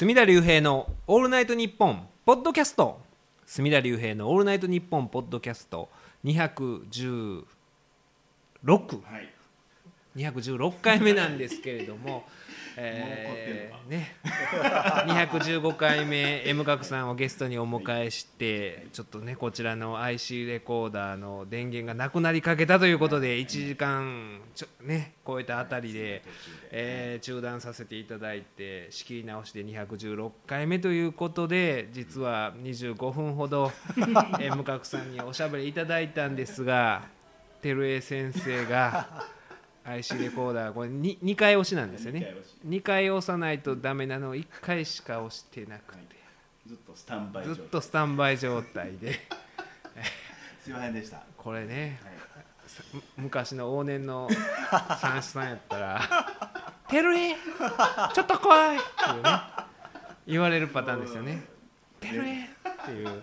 隅田隆平の「オールナイトニッポン」ポッドキャスト。隅田隆平の「オールナイトニッポン」ポッドキャスト。216、はい。216回目なんですけれども えーね、215回目 M 角さんをゲストにお迎えしてちょっとねこちらの IC レコーダーの電源がなくなりかけたということで1時間ちょ、ね、超えたあたりで、えー中断させていただいて仕切り直しで216回目ということで実は25分ほど M 角さんにおしゃべりいただいたんですが照江先生が。IC レコーダーこれ 2, 2回押しなんですよね。2回押さないとダメなの。を1回しか押してなくて。ずっとスタンバイずっ状態とスタンバイ状態で。すいませんでした。これねむ昔の往年の三子さんやったら「てるえちょっと来い!」っていうね言われるパターンですよね「てるえ!」っていう。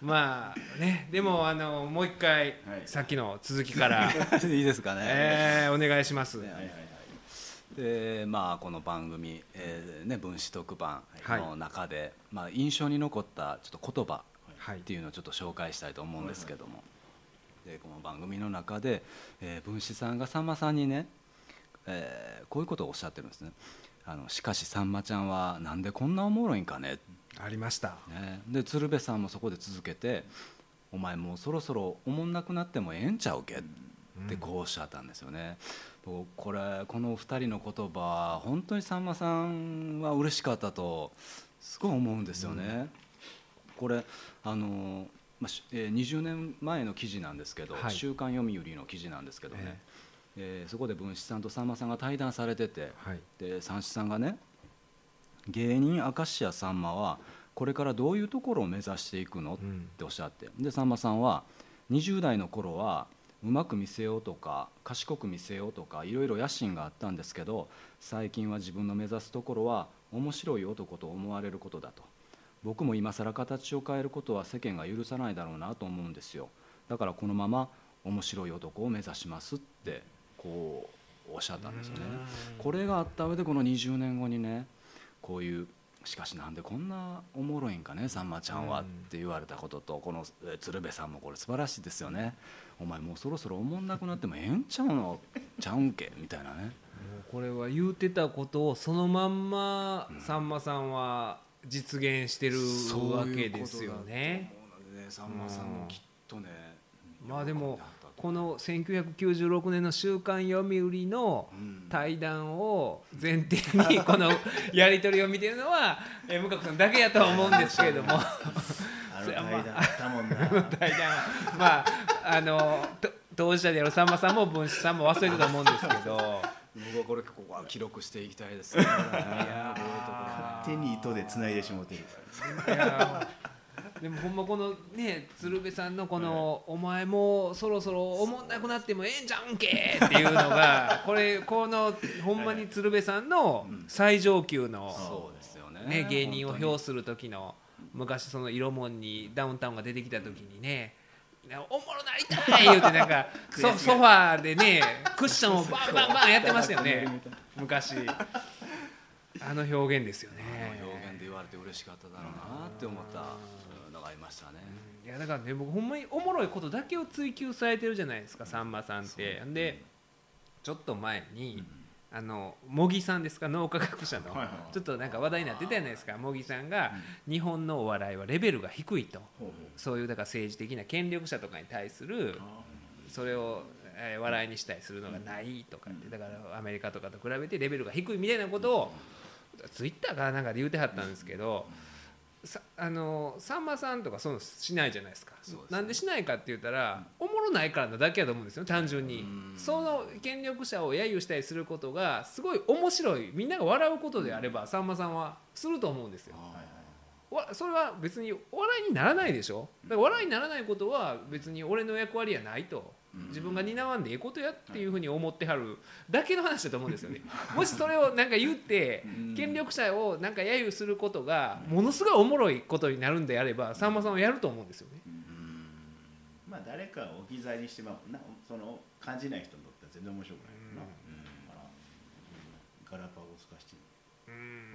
まあねでもあのもう一回、はい。さっきの続きから、いいですかね、えーお願いします。はいはいはい。でまあこの番組、えーね、分子特番はい。の中で、まあ、印象に残ったちょっと言葉はい。っていうのをちょっと紹介したいと思うんですけども、でこの番組の中で、えー分子さんがさんまさんにね、えーこういうことをおっしゃってるんですね。あのしかしさんまちゃんはなんでこんなおもろいんかねありました。ね、で鶴瓶さんもそこで続けて「お前もうそろそろおもんなくなってもええんちゃうけ」ってこうおっしゃったんですよね。僕これこのお二人の言葉本当にさんまさんは嬉しかったとすごい思うんですよね。これあの、まあしえー20年前の記事なんですけど「はい。週刊読売」の記事なんですけどね、ええ。ーそこで文枝さんとさんまさんが対談されてて、はい。で三枝さんがね芸人明石家さんまはこれからどういうところを目指していくのっうんておっしゃって。でさんまさんは20代の頃はうまく見せようとか賢く見せようとかいろいろ野心があったんですけど最近は自分の目指すところは面白い男と思われることだと。僕も今更形を変えることは世間が許さないだろうなと思うんですよ。だからこのまま面白い男を目指しますってこうおっしゃったんですよね。これがあった上でこの20年後にねこういうしかしなんでこんなおもろいんかねさんまちゃんはうんって言われたこととこのえー鶴瓶さんもこれ素晴らしいですよね。お前もうそろそろおもんなくなってもええんちゃうの？ちゃうんけ？みたいなね。もうこれは言うてたことをそのまんまさんまさんは実現してるわけですよね。さんまさんもきっとねまあでもこの1996年の「週刊読売」のうん。対談を前提にこの やり取りを見てるのはえ向角さんだけやとは思うんですけれども。あの対談 まああのと当事者であるさんまさんも文枝さんも忘れてたと思うんですけど。僕はこれここは記録していきたいですね。いや手に糸で繋いでしもてるでもほんまこのね鶴瓶さんのこの「お前もうそろそろおもんなくなってもええんじゃんけ!」っていうのが これこのほんまに鶴瓶さんの最上級の、ね。ね、芸人を評する時の昔その色もんにダウンタウンが出てきた時にねおもろなりたい言うてなんか ソソファーでねクッションを バンバンバンやってましたよね。昔。あの表現ですよね。あの表現で言われて嬉しかっただろうなって思ったのがありましたね。いやだからね僕ほんまにおもろいことだけを追求されてるじゃないですかさんまさんって。でちょっと前に、あの茂木さんですか脳科学者の、ちょっとなんか話題になってたじゃないですか。茂木さんが、日本のお笑いはレベルが低いと。そういうだから政治的な権力者とかに対するそれを、えー笑いにしたりするのがないとかって。だからアメリカとかと比べてレベルが低いみたいなことをツイッターかなんかで言うてはったんですけど、さあのさんまさんとかそういうのしないじゃないですか。ですね。なんでしないかって言ったら、おもろないからなだけやと思うんですよ単純に。うん。その権力者を揶揄したりすることがすごい面白い。みんなが笑うことであればさんまさんはすると思うんですよ。わそれは別にお笑いにならないでしょ。だから笑いにならないことは別に俺の役割やないと自分が担わんでいいことやっていうふうに思ってはるだけの話だと思うんですよね。もしそれをなんか言って権力者をなんか揶揄することがものすごいおもろいことになるんであればさんまさんはやると思うんですよね。まあ誰かを置き去りにしてまうなその感じない人にとっては全然面白くないな、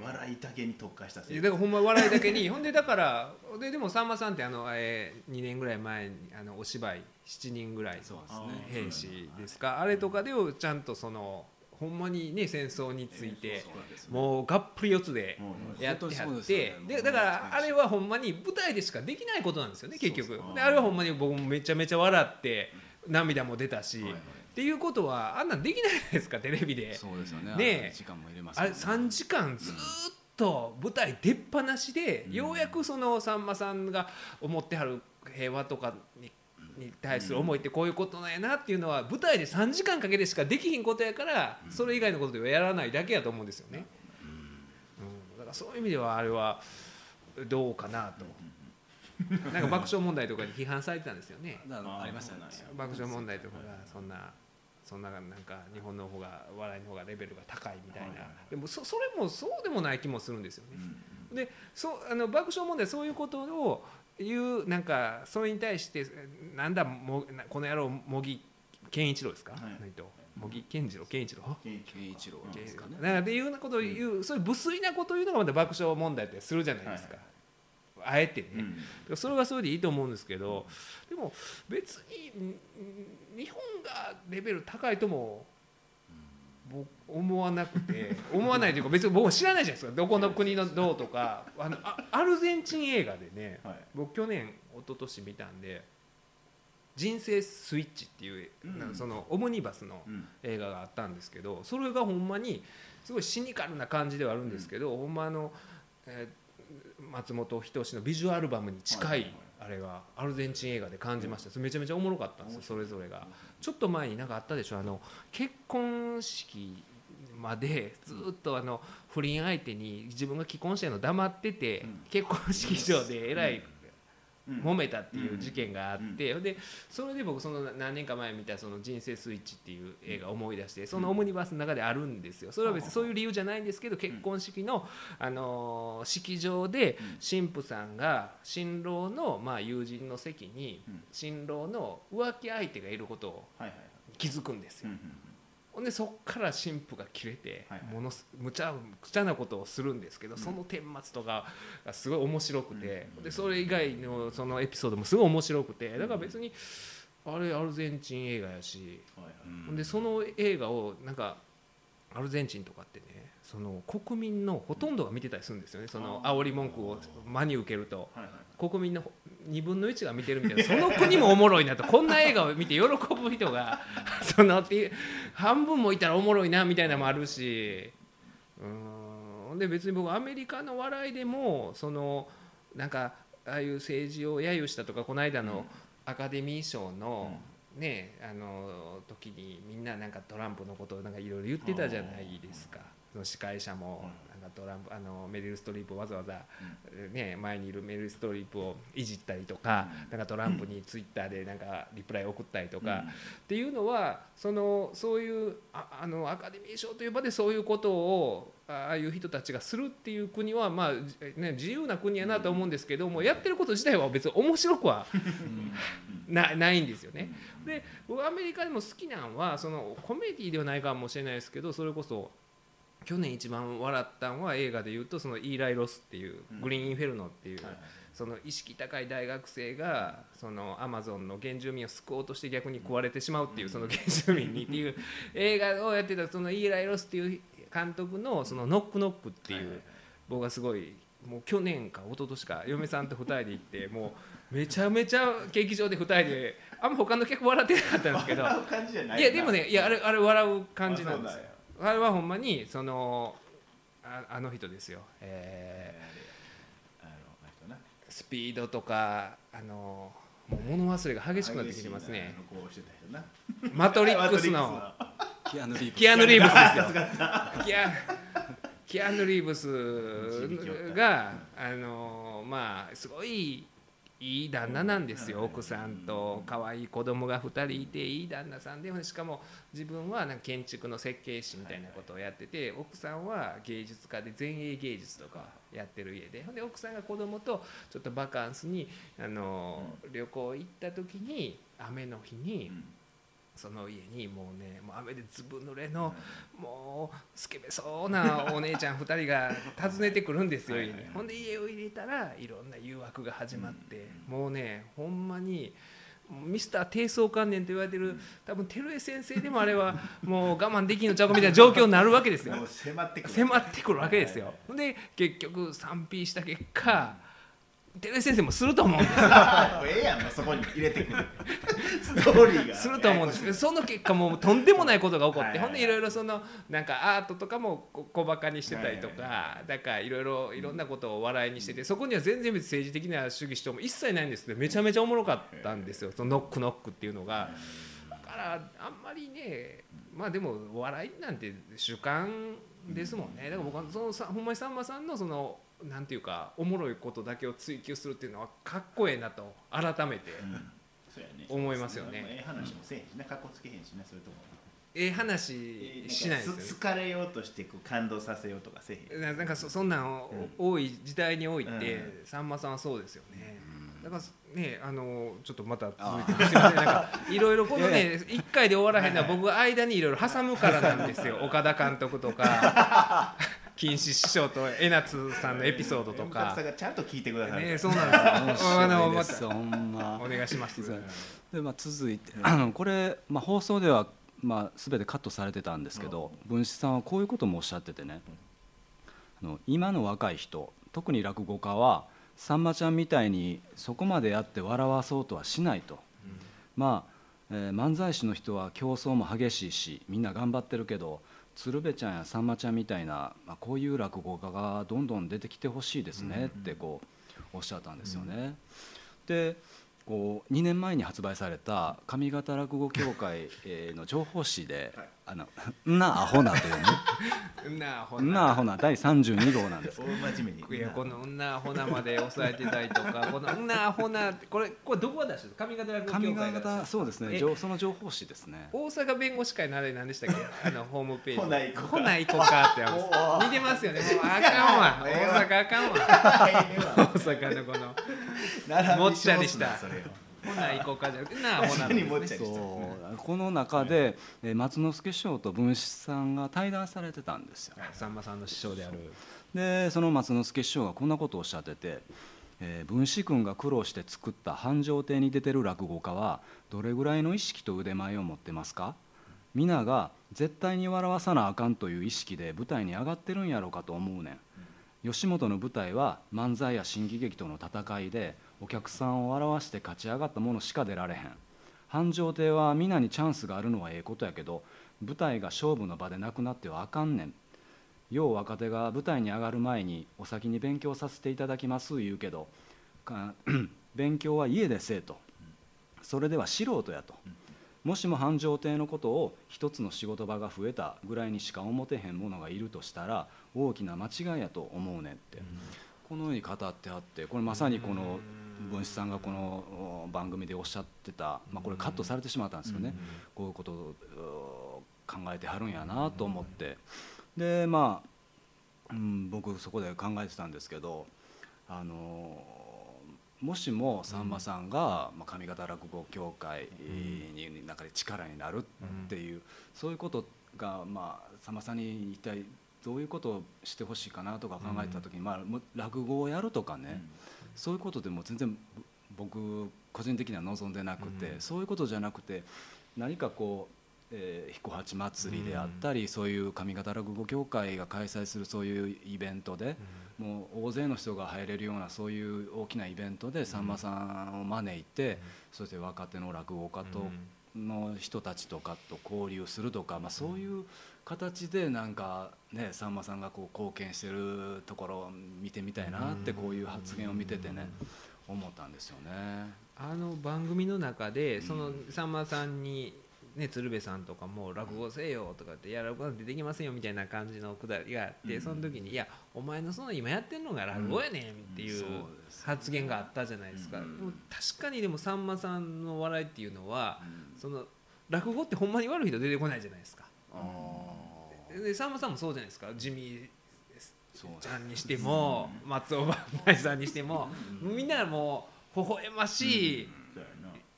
笑いだけに特化したい。やだからほんま笑いだけに ほんでだからででもさんまさんってあの、えー、2年ぐらい前にあのお芝居7人ぐらいそうですね。兵士です。か？あれとかでちゃんとそのほんまにね戦争についてもうがっぷり四つでやってってでだからあれはほんまに舞台でしかできないことなんですよね結局。あれはほんまに僕もめちゃめちゃ笑って涙も出たしっていうことはあんなんできないじゃないですかテレビで。そうですよね。ねえ。時間も入れますあれ3時間ずーっと舞台出っ放しで、うん。ようやくそのさんまさんが思ってはる平和とかにに対する思いってこういうことなんやなっていうのは舞台で3時間かけてしかできひんことやからそれ以外のことではやらないだけやと思うんですよね、うん、だからそういう意味ではあれはどうかなと。なんか爆笑問題とかに批判されてたんですよね。ありましたね。爆笑問題とかがそんなそんななんか日本の方が笑いの方がレベルが高いみたいな、でもそそれもそうでもない気もするんですよね。う。んでそうあの爆笑問題そういうことを言うなんかそれに対してなんだもなこの野郎茂木健一郎ですか、はい。何と？茂木健次郎？健一郎健一健一郎ですかね。なんかっていうようなことを言う、そういう無粋なことを言うのがまた爆笑問題ってするじゃないですか、あえてね、うん。それはそれでいいと思うんですけどでも別に日本がレベル高いとも僕思わなくて 思わないというか別に僕も知らないじゃないですか。どこの国のどうとか。あのあアルゼンチン映画でねはい。僕去年一昨年見たんで「人生スイッチ」っていう、そのオムニバスのうん。映画があったんですけどそれがほんまにすごいシニカルな感じではあるんですけど、ほんまあの、えー松本人志のビジュアルバムに近はい。あれがアルゼンチン映画で感じました、それめちゃめちゃおもろかったんですよそれぞれが。ちょっと前になんかあったでしょあの結婚式までずっとあの不倫相手に自分が既婚者やの黙ってて、うん。結婚式場でえらいうん揉めたっていう事件があって、でそれで僕その何年か前見た「その人生スイッチ」っていう映画を思い出してそのオムニバスの中であるんですよ。それは別にそういう理由じゃないんですけど結婚式の、あのー式場で新婦さんが新郎のまあ友人の席にうん。新郎の浮気相手がいることを気づくんですよ。うんうんほんでそっから新婦が切れてはいはい。ものすむちゃくちゃなことをするんですけど、その顛末とかがすごい面白くて、うん。でそれ以外のそのエピソードもすごい面白くてだから別にあれアルゼンチン映画やし、はいはい。ほんでその映画をなんかアルゼンチンとかってねその国民のほとんどが見てたりするんですよねその煽り文句を真に受けると。はいはい国民の2分の1が見てるみたいな。その国もおもろいなと。こんな映画を見て喜ぶ人が そのっていう半分もいたらおもろいなみたいなのもあるし。うーん。で別に僕アメリカの笑いでもそのなんかああいう政治を揶揄したとかこの間のアカデミー賞の、ねあの時にみんななんかトランプのことをなんかいろいろ言ってたじゃないですか。その司会者もトランプあのメリル・ストリープをわざわざ、ね、前にいるメリル・ストリープをいじったりとか,、なんかトランプにツイッターでなんかリプライ送ったりとか、っていうのはそのそういうああのアカデミー賞という場でそういうことをああいう人たちがするっていう国は、まあじね、自由な国やなと思うんですけども、やってること自体は別に面白くはなないんですよね。で僕アメリカでも好きなんはそのコメディではないかもしれないですけどそれこそ去年一番笑ったんは映画で言うとそのイーライ・ロスっていううん。グリーンインフェルノっていうはいはい。その意識高い大学生がそのアマゾンの原住民を救おうとして逆に食われてしまうっていうその原住民にっていう映画をやってたそのイーライ・ロスっていう監督のそのノックノックっていう僕がすごいもう去年か一昨年か嫁さんと2人で行ってもうめちゃめちゃ劇場で2人であんま他の客笑ってなかったんですけど。いやでもねいやあれあれ笑う感じなんですよあれはほんまにそのああの人ですよ、えあのあの人なースピードとかあのもう物忘れが激しくなってきてますねマトリックスのクキアヌ・リーブスキアヌ・リーブスですよキアキアヌ・リーブスがあのまあすごいいい旦那なんですよ奥さんと。可愛い子供が2人いていい旦那さんでしかも自分はなんか建築の設計士みたいなことをやってて奥さんは芸術家で前衛芸術とかやってる家で。で奥さんが子供とちょっとバカンスにあの旅行行った時に雨の日にその家にもうねもう雨でずぶ濡れの、もうスケベそうなお姉ちゃん2人が訪ねてくるんですよ家に。ほんで家を入れたらいろんな誘惑が始まって、もうねほんまに。ミスター低層観念と言われてる多分照江先生でもあれは もう我慢できんのちゃうかみたいな状況になるわけですよ。迫ってくる迫ってくるわけですよ。で結局 3P した結果照江先生もすると思うんです。ええやんそこに入れてくる。ストーリーが。すると思うんです。けどその結果もうとんでもないことが起こって、ほんでいろいろそのなんかアートとかもこ小バカにしてたりとか、はだからいろいろいろんなことを笑いにしててそこには全然別に政治的な主義主張も一切ないんですけどめちゃめちゃおもろかったんですよ。そのノックノックっていうのが。だからあんまりねまあでもお笑いなんて主観ですもんね。だから僕はそのさほんまにさんまさんのそのなんていうかおもろいことだけを追求するっていうのはかっこええなと改めて。思いますよね。ええ話もせえへんしなかっこつけへんしなそういうとこええ話しないですよ。ねす好かれようとしてこう感動させようとかせえへん。ななんかそそんなんを多い時代において、うん。さんまさんはそうですよね。だからねあのちょっとまた続いてませんなんかいろいろこのね一回で終わらへんのは僕が間にいろいろ挟むからなんですよ。岡田監督とか金獅師匠と江夏さんのエピソードとか。さんがちゃんと聞いてくださいねそうなんですよ。あのまほんまお願いします。で、まあ、続いてあのこれ、まあ、放送では、まあ、全てカットされてたんですけど文枝さんはこういうこともおっしゃっててね。あの今の若い人特に落語家はさんまちゃんみたいにそこまでやって笑わそうとはしないと、まあ、えー漫才師の人は競争も激しいしみんな頑張ってるけど鶴瓶ちゃんやさんまちゃんみたいな、まあ、こういう落語家がどんどん出てきてほしいですねってこうおっしゃったんですよね。でこう2年前に発売された上方落語協会 えーの情報誌ではい「あのんなアホな」というね。なあほ「んなアホな」第32号なんです大真面目に。いやこの「うんなアホな」まで押さえてたりとか この「うんなアホな」これこれどこが出してる上方落語協上会が出してる方そうですね。その情報誌ですね。大阪弁護士会のあれ何でしたっけ？あのホームページ。ほな行こうかかって似てますよね。もうあかんわ。大阪あかんわ。大阪のこの もっちゃりした。それをほな行こうかじゃなくてなあほなにもっちゃりした。そう。この中でえー松之助師匠と文枝さんが対談されてたんですよ。さんまさんの師匠である。でその松之助師匠がこんなことをおっしゃってて、えー文枝君が苦労して作った繁盛亭に出てる落語家はどれぐらいの意識と腕前を持ってますか？皆が絶対に笑わさなあかんという意識で舞台に上がってるんやろうかと思うねん。吉本の舞台は漫才や新喜劇との戦いでお客さんを笑わして勝ち上がったものしか出られへん。繁盛亭は皆にチャンスがあるのはええことやけど舞台が勝負の場でなくなってはあかんねん。よう若手が舞台に上がる前にお先に勉強させていただきます言うけどか 勉強は家でせえと。それでは素人やと。もしも繁盛亭のことを一つの仕事場が増えたぐらいにしか思ってへん者がいるとしたら大きな間違いやと思うねんって、このように語ってあってこれまさにこの文枝さんがこのお番組でおっしゃってた、まあ、これカットされてしまったんですよね、こういうことをお考えてはるんやなと思って。でまあ、うん、僕そこで考えてたんですけどあのもしもさんまさんが、まあ、上方落語協会に中で力になるっていう、そういうことが、まあ、さんまさんに一体どういうことをしてほしいかなとか考えてた時に、まあ、落語をやるとかね、そういうことでも全然僕個人的には望んでなくて、そういうことじゃなくて何かこう、えー、彦八祭りであったり、そういう上方落語協会が開催するそういうイベントで、もう大勢の人が入れるようなそういう大きなイベントでさんまさんを招いて、そして若手の落語家と、の人たちとかと交流するとか、まあ、そういう形でなんかねさんまさんがこう貢献してるところを見てみたいなってこういう発言を見ててね思ったんですよね。あの番組の中でそのさんまさんに、ね、鶴瓶さんとかも落語せえよとかって「いや落語なんてできませんよ」みたいな感じのくだりがあって、その時に「いやお前のその今やってるのが落語やねん」っていう発言があったじゃないですか、でも確かにでもさんまさんの笑いっていうのは、その落語ってほんまに悪い人出てこないじゃないですかでさんまさんもそうじゃないですか。地味ちゃんにしても松尾万内さんにしてもみんなもう微笑ましい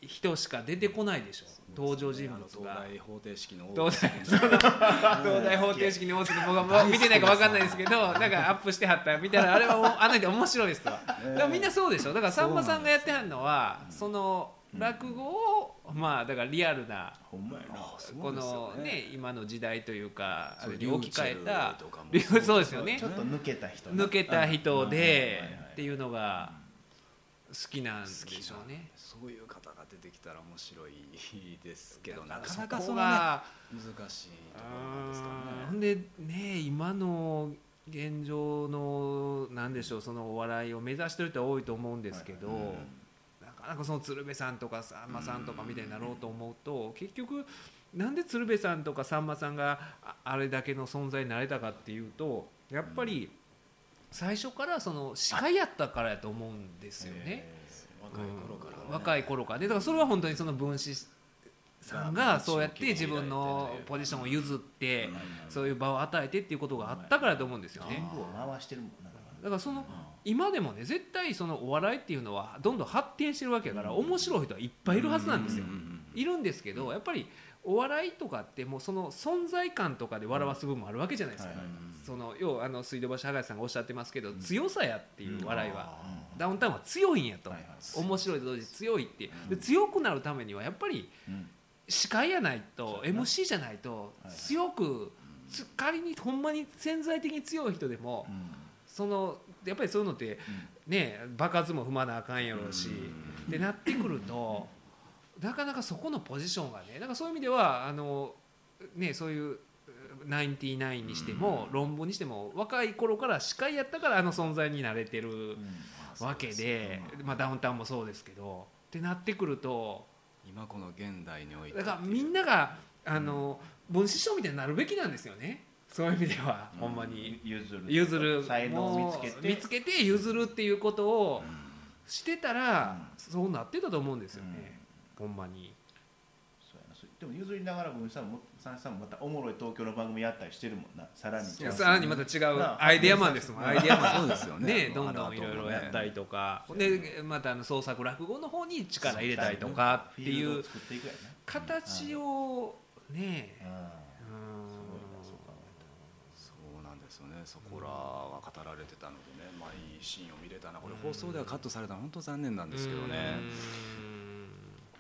人しか出てこないでしょ。登場人物が。東大方程式の東大その東大方程式に大津の僕はもう見てないか分かんないですけどなんかアップしてはったみたいなあれはあの人面白いですわ。でもみんなそうでしょ。だからさんまさんがやってはるのはその落語をまあだからリアルなほんまやな。このね今の時代というかあれに置き換えた そうですよね。ちょっと抜けた人な抜けた人でうんはいはいっていうのが好きなんでしょうね。そういう方が出てきたら面白いですけどなかそなかそが難しいところなんですかほんねでね今の現状のなんでしょうそのお笑いを目指してる人は多いと思うんですけど、はいはい。なかな。かその鶴瓶さんとかさんまさんとかみたいになろうと思うと結局なんで鶴瓶さんとかさんまさんがああれだけの存在になれたかっていうとやっぱり最初からその司会やったからやと思うんですよね。若い頃からね。うん。若い頃から。でだからそれは本当にその分子さんがそうやって自分のポジションを譲ってそういう場を与えてっていうことがあったからだと思うんですよね。全部を回してるもん。なだからその今でもね絶対そのお笑いっていうのはどんどん発展してるわけやから面白い人はいっぱいいるはずなんですよ。いるんですけどやっぱりお笑いとかってもうその存在感とかで笑わす部分もあるわけじゃないですか。その要はあの水道橋博士さんがおっしゃってますけど強さやっていう笑いは。あダウンタウンは強いんやと。面白いと同時に強いって。で強くなるためにはやっぱりうん。司会やないと MC じゃないとはい強くつ仮にほんまに潜在的に強い人でもうんそのやっぱりそういうのってね場数も踏まなあかんやろうしってなってくるとなかなかそこのポジションがねだからそういう意味ではあのねそういうナインティナインにしても論文にしても若い頃から司会やったからあの存在になれてるうん。わけでまあダウンタウンもそうですけどってなってくると今この現代において。だからみんながあの分子師匠みたいになるべきなんですよねそういう意味ではほんまに。譲る譲る才能を見つけて。見つけて譲るっていうことをしてたらうん。そうなってたと思うんですよね。ほんまに。そうやな。そうでも譲りながらも三枝さんもまたおもろい東京の番組やったりしてるもんな。さらに。さらにまた違うアイデアマンですもんアイデアマン。そうですよね。ねどんどんいろいろ。やったりとか。でまたあの創作落語の方に力入れたりとかっていう形をねなうん。うんそこらは語られてたのでねまあいいシーンを見れたな。これ放送ではカットされたの本当残念なんですけどね。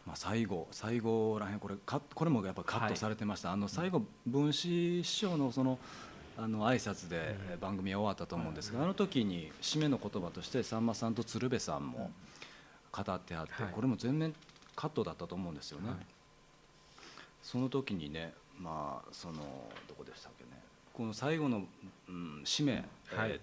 まあ最後最後らへんこれカッこれもやっぱカットされてました。あの最後文枝師匠のそのあの挨拶でえー番組は終わったと思うんですがあの時に締めの言葉としてさんまさんと鶴瓶さんも語ってあってはい。これも全面カットだったと思うんですよね。はい。その時にねまあそのどこでしたっけね。この最後の、うん、締め、はい。えー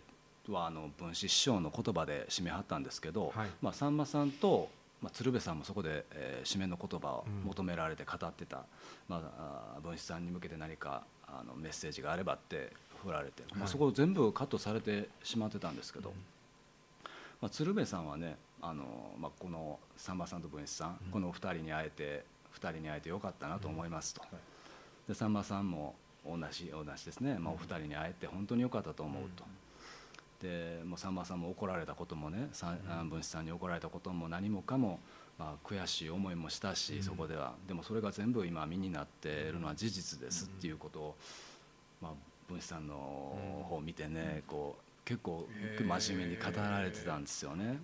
はあの文枝師匠の言葉で締めはったんですけど、はい。まあ、さんまさんと、まあ、鶴瓶さんもそこで、えー締めの言葉をうん。求められて語ってた、まああー、文枝さんに向けて何かあのメッセージがあればって振られて、まあ、はい。そこ全部カットされてしまってたんですけど、まあ、鶴瓶さんはねあの、まあ、このさんまさんと文枝さん、うん。このお二人に会えて二人に会えてよかったなと思いますと、はい。でさんまさんも同じ同じですね、まあ、お二人に会えて本当によかったと思うと。でもうさんまさんも怒られたこともねさあ文枝さんに怒られたことも何もかも、まあ、悔しい思いもしたし、うん。そこでは。でもそれが全部今身になっているのは事実ですっていうことを、まあ、文枝さんの方を見てねこう結構真面目に語られてたんですよね。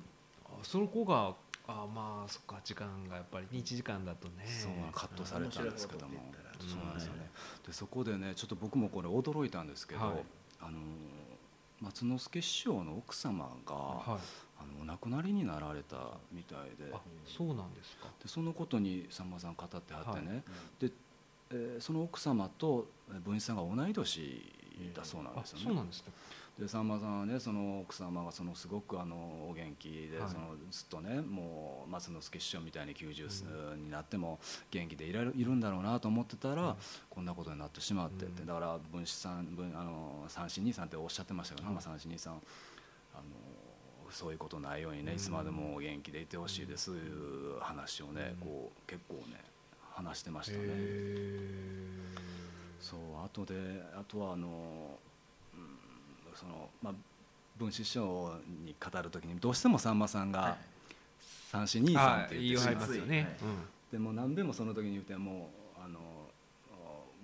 あその子があまあそっか時間がやっぱり1時間だとね。そうカットされたんですけどもそうなんですよね。でそこでねちょっと僕もこれ驚いたんですけど、はい。あの松之助師匠の奥様が、はい。あのお亡くなりになられたみたいで。あそうなんですか。でそのことにさんまさん語ってはってね、でえーその奥様とえー文枝さんが同い年だそうなんあですよね。そうなんですかでさんまさんはねその奥様がそのすごくあのお元気で、はい。そのずっとねもう松之助師匠みたいに90になっても元気でいられるいるんだろうなと思ってたら、こんなことになってしまってって、うん。だから分子さん分あの三四二三っておっしゃってましたけど、はいまあ三四二三あのそういうことないようにね、うんいつまでもお元気でいてほしいですいう話をね、うん。こう結構ね話してましたね。へそうあとであとはあの、うん、そのまあ文枝師匠に語る時にどうしてもさんまさんが三四二三ってあ言いはり言ってしますよね、はい。うん。でも何べんもその時に言ってもうあの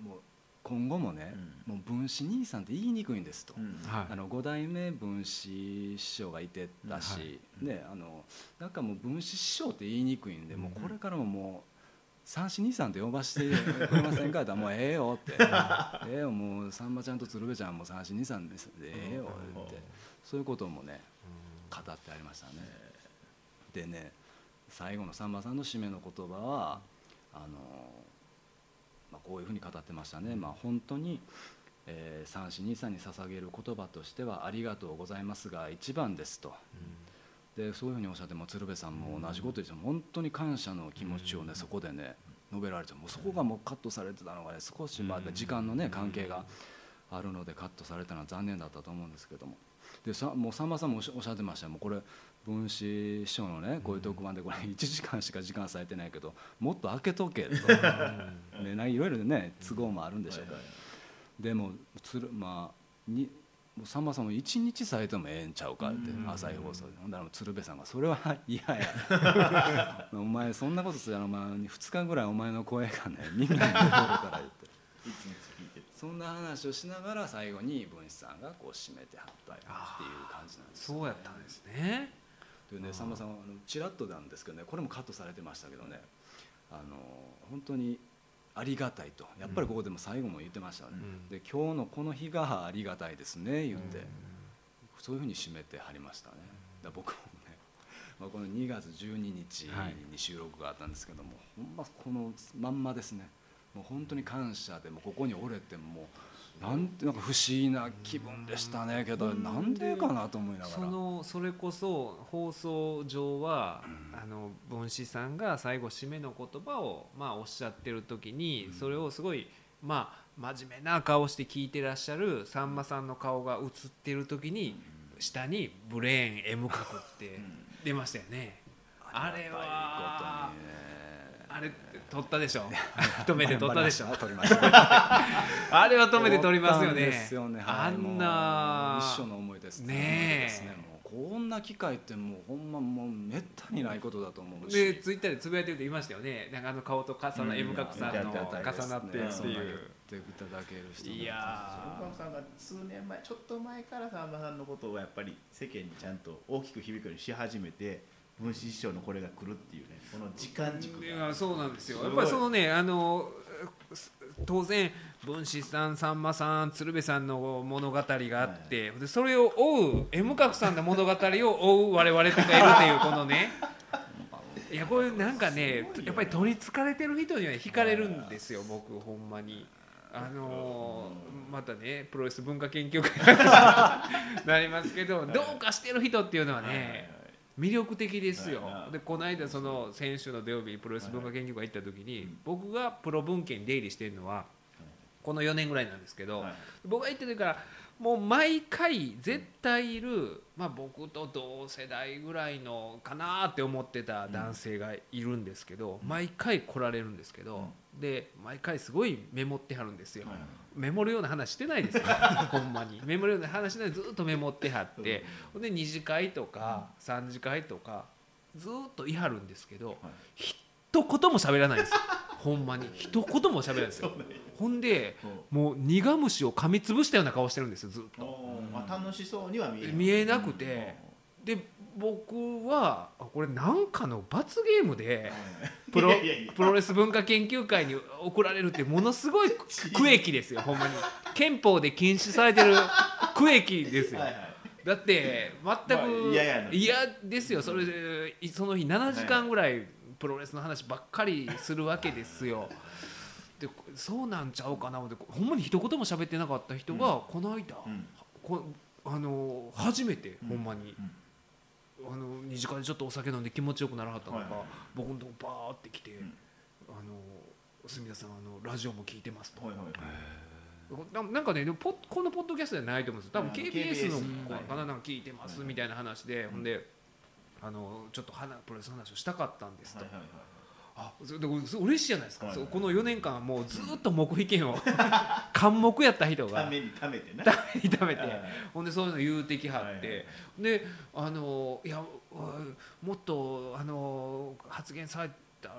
もう今後もね、もう分子兄さんって言いにくいんですと、うん。はい。あの5代目分子師匠がいてたし、ねあのなんかもう分子師匠って言いにくいんで、もうこれからももう三子兄さんって呼ばしてくれませんか？って言ったらもうええよって。ええよもうさんまちゃんと鶴瓶ちゃんも三子兄さんですでええよって。そういうこともね語ってありましたね。でね最後のさんまさんの締めの言葉はあの、まあ、こういうふうに語ってましたね、まあ、本当に、えー三子兄さんに捧げる言葉としては「ありがとうございます」が一番ですと。でそういうふうにおっしゃっても鶴瓶さんも同じことですよ本当に感謝の気持ちをねそこでね述べられてもうそこがもうカットされてたのがね少しまあ時間のね関係があるのでカットされたのは残念だったと思うんですけども。でさもうさんまさんもおっしゃおってましたよ。もうこれ分子師匠のねこういう特番でこれ1時間しか時間されてないけどもっと開けとけと。いろいろね都合もあるんでしょうからでもつるまあにもうさんまさんも一日されてもええんちゃうかって朝日放送で。ほんだら鶴瓶さんが「それは 嫌や 」お前そんなことするらお前2日ぐらいお前の声がねみんなに残るから言ってそんな話をしながら最後に文枝さんがこう締めてはったっていう感じなんですよそうやったんですね。でねさんまさんはちらっとなんですけどねこれもカットされてましたけどねあの本当にありがたいと。やっぱりここでも最後も言ってましたよね、うん。で今日のこの日がありがたいですね言って、そういうふうに締めてはりましたね。だ僕もね、まあ、この2月12日はい。に収録があったんですけども、ほんまこのまんまですね。もう本当に感謝でもうここに折れてもうなんてなんか不思議な気分でしたね。けどなんでかなと思いながら。そのそれこそ放送上は、あの文子さんが最後締めの言葉を、まあ、おっしゃってる時に、それをすごい、まあ、真面目な顔して聞いてらっしゃるさんまさんの顔が映ってる時に、下に「ブレーン M 角」って出ましたよね。あれはあれ撮ったでしょ？止めて撮ったでしょ？撮りました。あれは止めて撮りますよね。ですよねはいあんな一緒の思いですね。ねこんな機会ってもうほんまもうめったにないことだと思うし。でツイッターでつぶやいてると言いましたよね。なんかあの顔と重な、うん。M 角さんの重なってっていう、ていただける人もいや岡本さんが数年前ちょっと前からさんまさんのことをやっぱり世間にちゃんと大きく響くようにし始めて分子師匠のこれが来るっていうねこの時間軸いがやそうなんですよ。やっぱりそのねあの当然文子さんさんまさん鶴瓶さんの物語があって、でそれを追う M 角さんの物語を追う我々とかいるっていうこのね。いやこれなんかねやっぱり取りつかれてる人には惹かれるんですよ僕ほんまに。あのーまたねプロレス文化研究会 なりますけどどうかしてる人っていうのはね魅力的ですよ。でこの間その先週の土曜日にプロレス文化研究会行った時に僕がプロ文献に出入りしてるのはこの4年ぐらいなんですけどはい僕が行ってるからもう毎回絶対いる、まあ、僕と同世代ぐらいのかなって思ってた男性がいるんですけど毎回来られるんですけどで毎回すごいメモってはるんですよ。はいメモるような話してないですよ。ほんまに。メモるような話ないずっとメモってはって。ほんで2次会とか3次会とかずっといはるんですけど一言も喋らないんですよ。ほんまに。一言も喋らないんですよ。ほんでもう苦虫を噛みつぶしたような顔してるんですよずっと。まあ楽しそうには見える見えなくて。で僕はあこれなんかの罰ゲームでプロプロレス文化研究会に送られるってものすごい区域ですよ ほんまに。憲法で禁止されてる区域ですよ。はいはい。だって全まあく嫌ですよ。それでいその日7時間ぐらいプロレスの話ばっかりするわけですよ。でそうなんちゃうかな思ってほんまに一言も喋ってなかった人がこの間、うん。こあの初めてうん。ほんまに、うんあの二次会でちょっとお酒飲んで気持ちよくならはったのか、はいはい。僕のとこバーって来て「ん。あの住田さんあのラジオも聞いてます」と。はいはいななんかねでもポッこのポッドキャストじゃないと思うんです。よ多分うん KBS の子かななんか聞いてますみたいな話で、ほんであのちょっと花プロレスの話をしたかったんですと、はいはいあそれで嬉しいじゃないですか、はいそうこの4年間もうずっと黙秘権を 監黙やった人がためにためてなためにためて、はいほんでそういうの言うてきはって、はいはいであのいやうんもっとあの発言された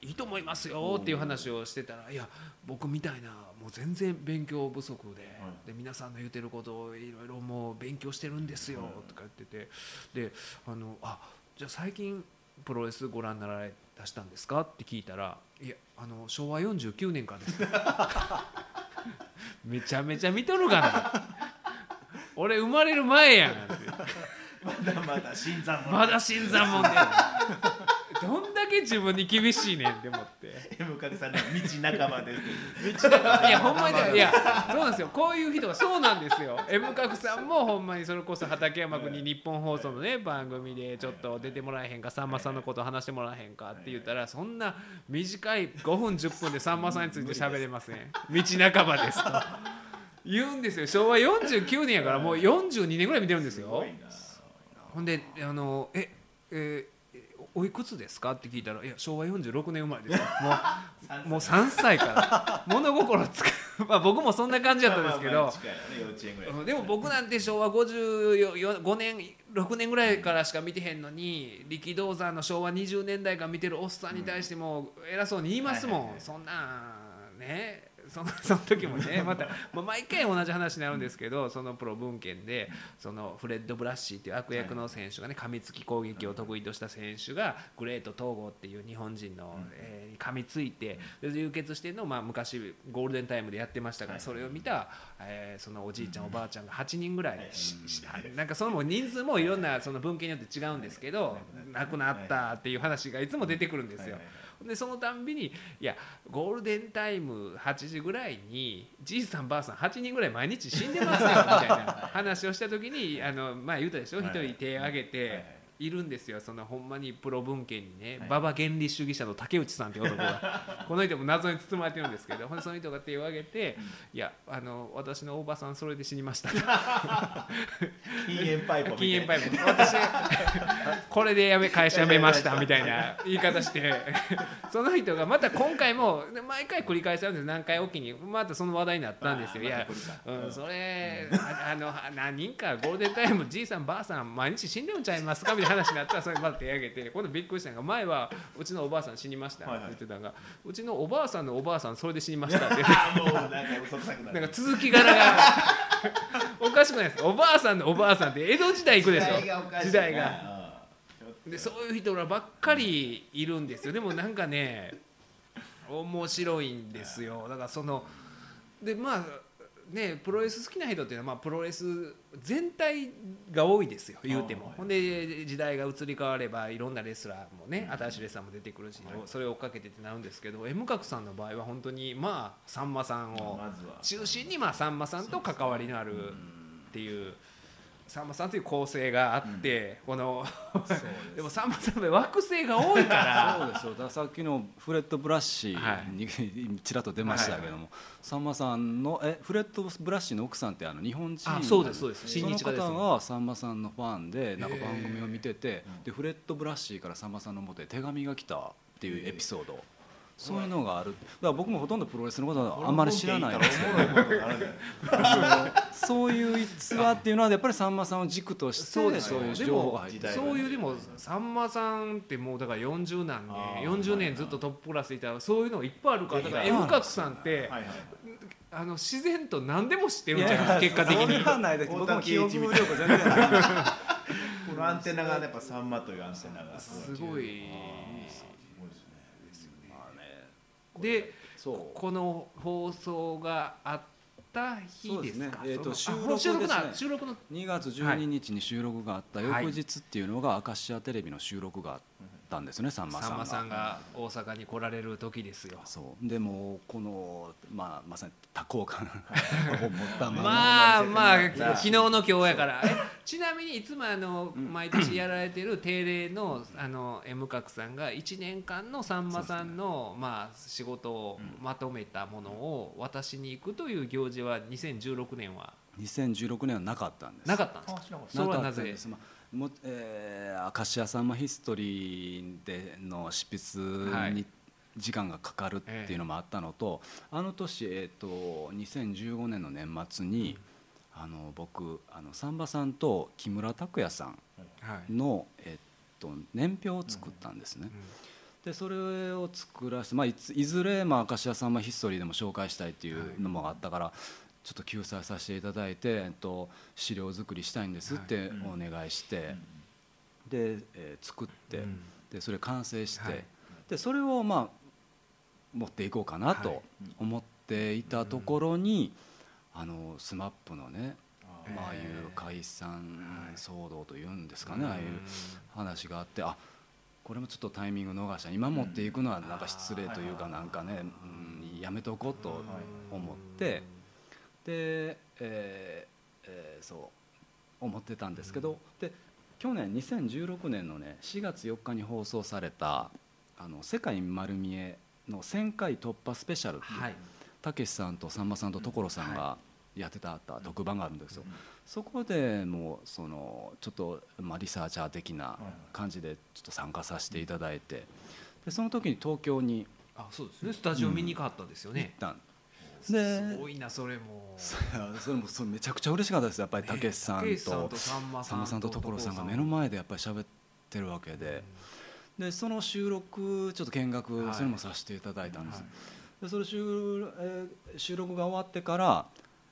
いいと思いますよっていう話をしてたら「いや僕みたいなもう全然勉強不足で,、で皆さんの言ってることをいろいろもう勉強してるんですよ」とか言ってて。であのあじゃあ最近プロレスご覧になられ出したんですか？って聞いたら「いやあの昭和49年からです」めちゃめちゃ見とるがな。俺生まれる前やん。まだまだ新参者。まだ新参者でどんだけ自分に厳しいねんって思って。M かけさんの道半ばですいやほんまにだいやそうなんですよ。こういう人がそうなんですよ。M 角さんもほんまにそれこそ畠山君に日本放送のね番組でちょっと出てもらえへんかさんまさんのこと話してもらえへんかって言ったらそんな短い5分10分でさんまさんについて喋れません。道半ばですと。言うんですよ。昭和49年やからもう42年ぐらい見てるんですよ。ほんであのええーおいくつですか？って聞いたら「いや昭和46年生まれですよ」もうもう3歳から。物心つく。まあ僕もそんな感じだったんですけど。でも僕なんて昭和55年6年ぐらいからしか見てへんのに力道山の昭和20年代から見てるおっさんに対しても偉そうに言いますもはいはいはいんそんなんねその その時もねまた、まあ、毎回同じ話になるんですけどそのプロ文献でそのフレッド・ブラッシーっていう悪役の選手がね噛みつき攻撃を得意とした選手がグレート統合っていう日本人の、え噛みついてで流血してるのを、まあ、昔ゴールデンタイムでやってましたからそれを見た、えーそのおじいちゃんおばあちゃんが8人ぐらいなんかそのも人数もい。ろんなその文献によって違うんですけど亡くなったっていう話がいつも出てくるんですよ。でそのたんびにいやゴールデンタイム8時ぐらいにじいさんばあさん8人ぐらい毎日死んでますよみたいな話をした時にあのまあ言うたでしょ一人手を挙げて。いるんですよそのほんまにプロ文献にね、はい。馬場原理主義者の竹内さんっていう男が。この人も謎に包まれてるんですけどほんでその人が手を挙げて「いやあの私のおばさんそれで死にました」禁煙パイプ禁煙パイプ私これでやめ会社辞めましたみたいな言い方して。その人がまた今回も毎回繰り返しあるんです何回おきにまたその話題になったんですよ。いやうん、それああの何人かゴールデンタイムじいさんばあさん毎日死んでるんちゃいますかみたいな話になったらそれまた手挙げて今度びっくりしたのが前はうちのおばあさん死にましたって言ってたのがうちのおばあさんのおばあさんそれで死にました ってなんか続き柄がおかしくないです。かおばあさんのおばあさんって江戸時代行くでしょ？時代が。でそういう人らばっかりいるんですよ。でもなんかね面白いんですよ。だからそのでまあねプロレス好きな人っていうのは、まあ、プロレス全体が多いですよ言うても。はい。ほんで時代が移り変わればいろんなレスラーもね新しいレスラーも出てくるし、はい。それを追っかけてってなるんですけど M 角さんの場合は本当にまあさんまさんを中心にまあさんまさんと関わりのあるっていうさんまさんという構成があって、このでもさんまさんの惑星が多いから。そうです。よだ。さっきのフレッド・ブラッシーに、ちらっと出ましたけども、さんまさんのえフレッド・ブラッシーの奥さんってあの日本人あそうです。そうですその親日家です方がさんまさんのファンでなんか番組を見てて、でフレッド・ブラッシーからさんまさんの元へ手紙が来たっていうエピソード、そういうのがある。だから僕もほとんどプロレスのことはあんまり知らないんですそういう逸話っていうのはやっぱりさんまさんを軸としてそうですそういうで情報がも入ってそういうでもさんまさんってもうだから40何あ年ー40年ずっとトップクラスいたらそういうのがいっぱいあるからだから M 角さんってあの自然と何でも知ってるんじゃない？結果的に。それはないです僕も記憶力全然ない。このアンテナがやっぱサンマというアンテナが。すごいでこの放送があった日ですか？そうですね。えーと収録ですね。収録の2月12日に収録があった。はい。翌日っていうのが明石家テレビの収録があったんですねさんまさんが。さんまさんが大阪に来られる時ですよ。そう。でもこの、まあ、まさに多幸感を持ったまま まあまあ 昨日の今日やから。えちなみにいつもあの毎年やられてる定例のあの M 角さんが1年間のさんまさんのまあ仕事をまとめたものを渡しに行くという行事は2016年は？2016年はなかったんです。なかったんですか？それはなぜ？かったんです、まあもえー、明石家さんまヒストリーでの執筆はい。に時間がかかるっていうのもあったのと、あの年、えー、と2015年の年末に、あの僕あのさんまさんと木村拓哉さんはい。の、えっと年表を作ったんですね。でそれを作らせて、まあ、いついずれ、まあ、明石家さんまヒストリーでも紹介したいっていうのもあったから、ちょっと救済させていただいて、えっと、資料作りしたいんですってお願いして、で、えー作って、うん。でそれ完成して、はい。でそれをまあ持っていこうかなはい。と思っていたところに、あのスマップのね、あまあああいう解散騒動というんですかね、ああいう話があってあこれもちょっとタイミング逃した今持っていくのはなんか失礼というかなんかね、うん、やめとこうと思ってで、えーえーそう思ってたんですけどで去年2016年のね4月4日に放送された「あの世界丸見え」の1000回突破スペシャルってたけしさんとさんまさんと所さんがやってた特番があるんですよ。そこでもうそのちょっとまあリサーチャー的な感じでちょっと参加させていただいてでその時に東京にあそうですね。スタジオ見に行かはったんですよね、行ったんですごいなそれも。そそれもそれめちゃくちゃ嬉しかったですやっぱりたけしさんととさんまさんと所さんが目の前でやっぱり喋ってるわけで。でその収録ちょっと見学はい。それもさせていただいたんです、でそれ収,、えー収録が終わってから、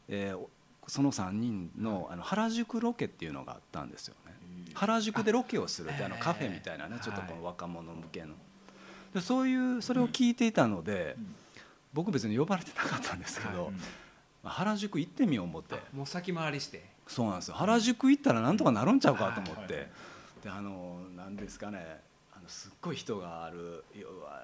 えーその3人のあの原宿ロケっていうのがあったんですよね。原宿でロケをするってあのえーカフェみたいなねちょっとこはい。の若者向けの。でそういうそれを聞いていたので僕別に呼ばれてなかったんですけど、まあ原宿行ってみよう思って。もう先回りして。そうなんですよ。原宿行ったらなんとかなるんちゃうかと思はい。って。であの何ですかね。あのすっごい人がある要は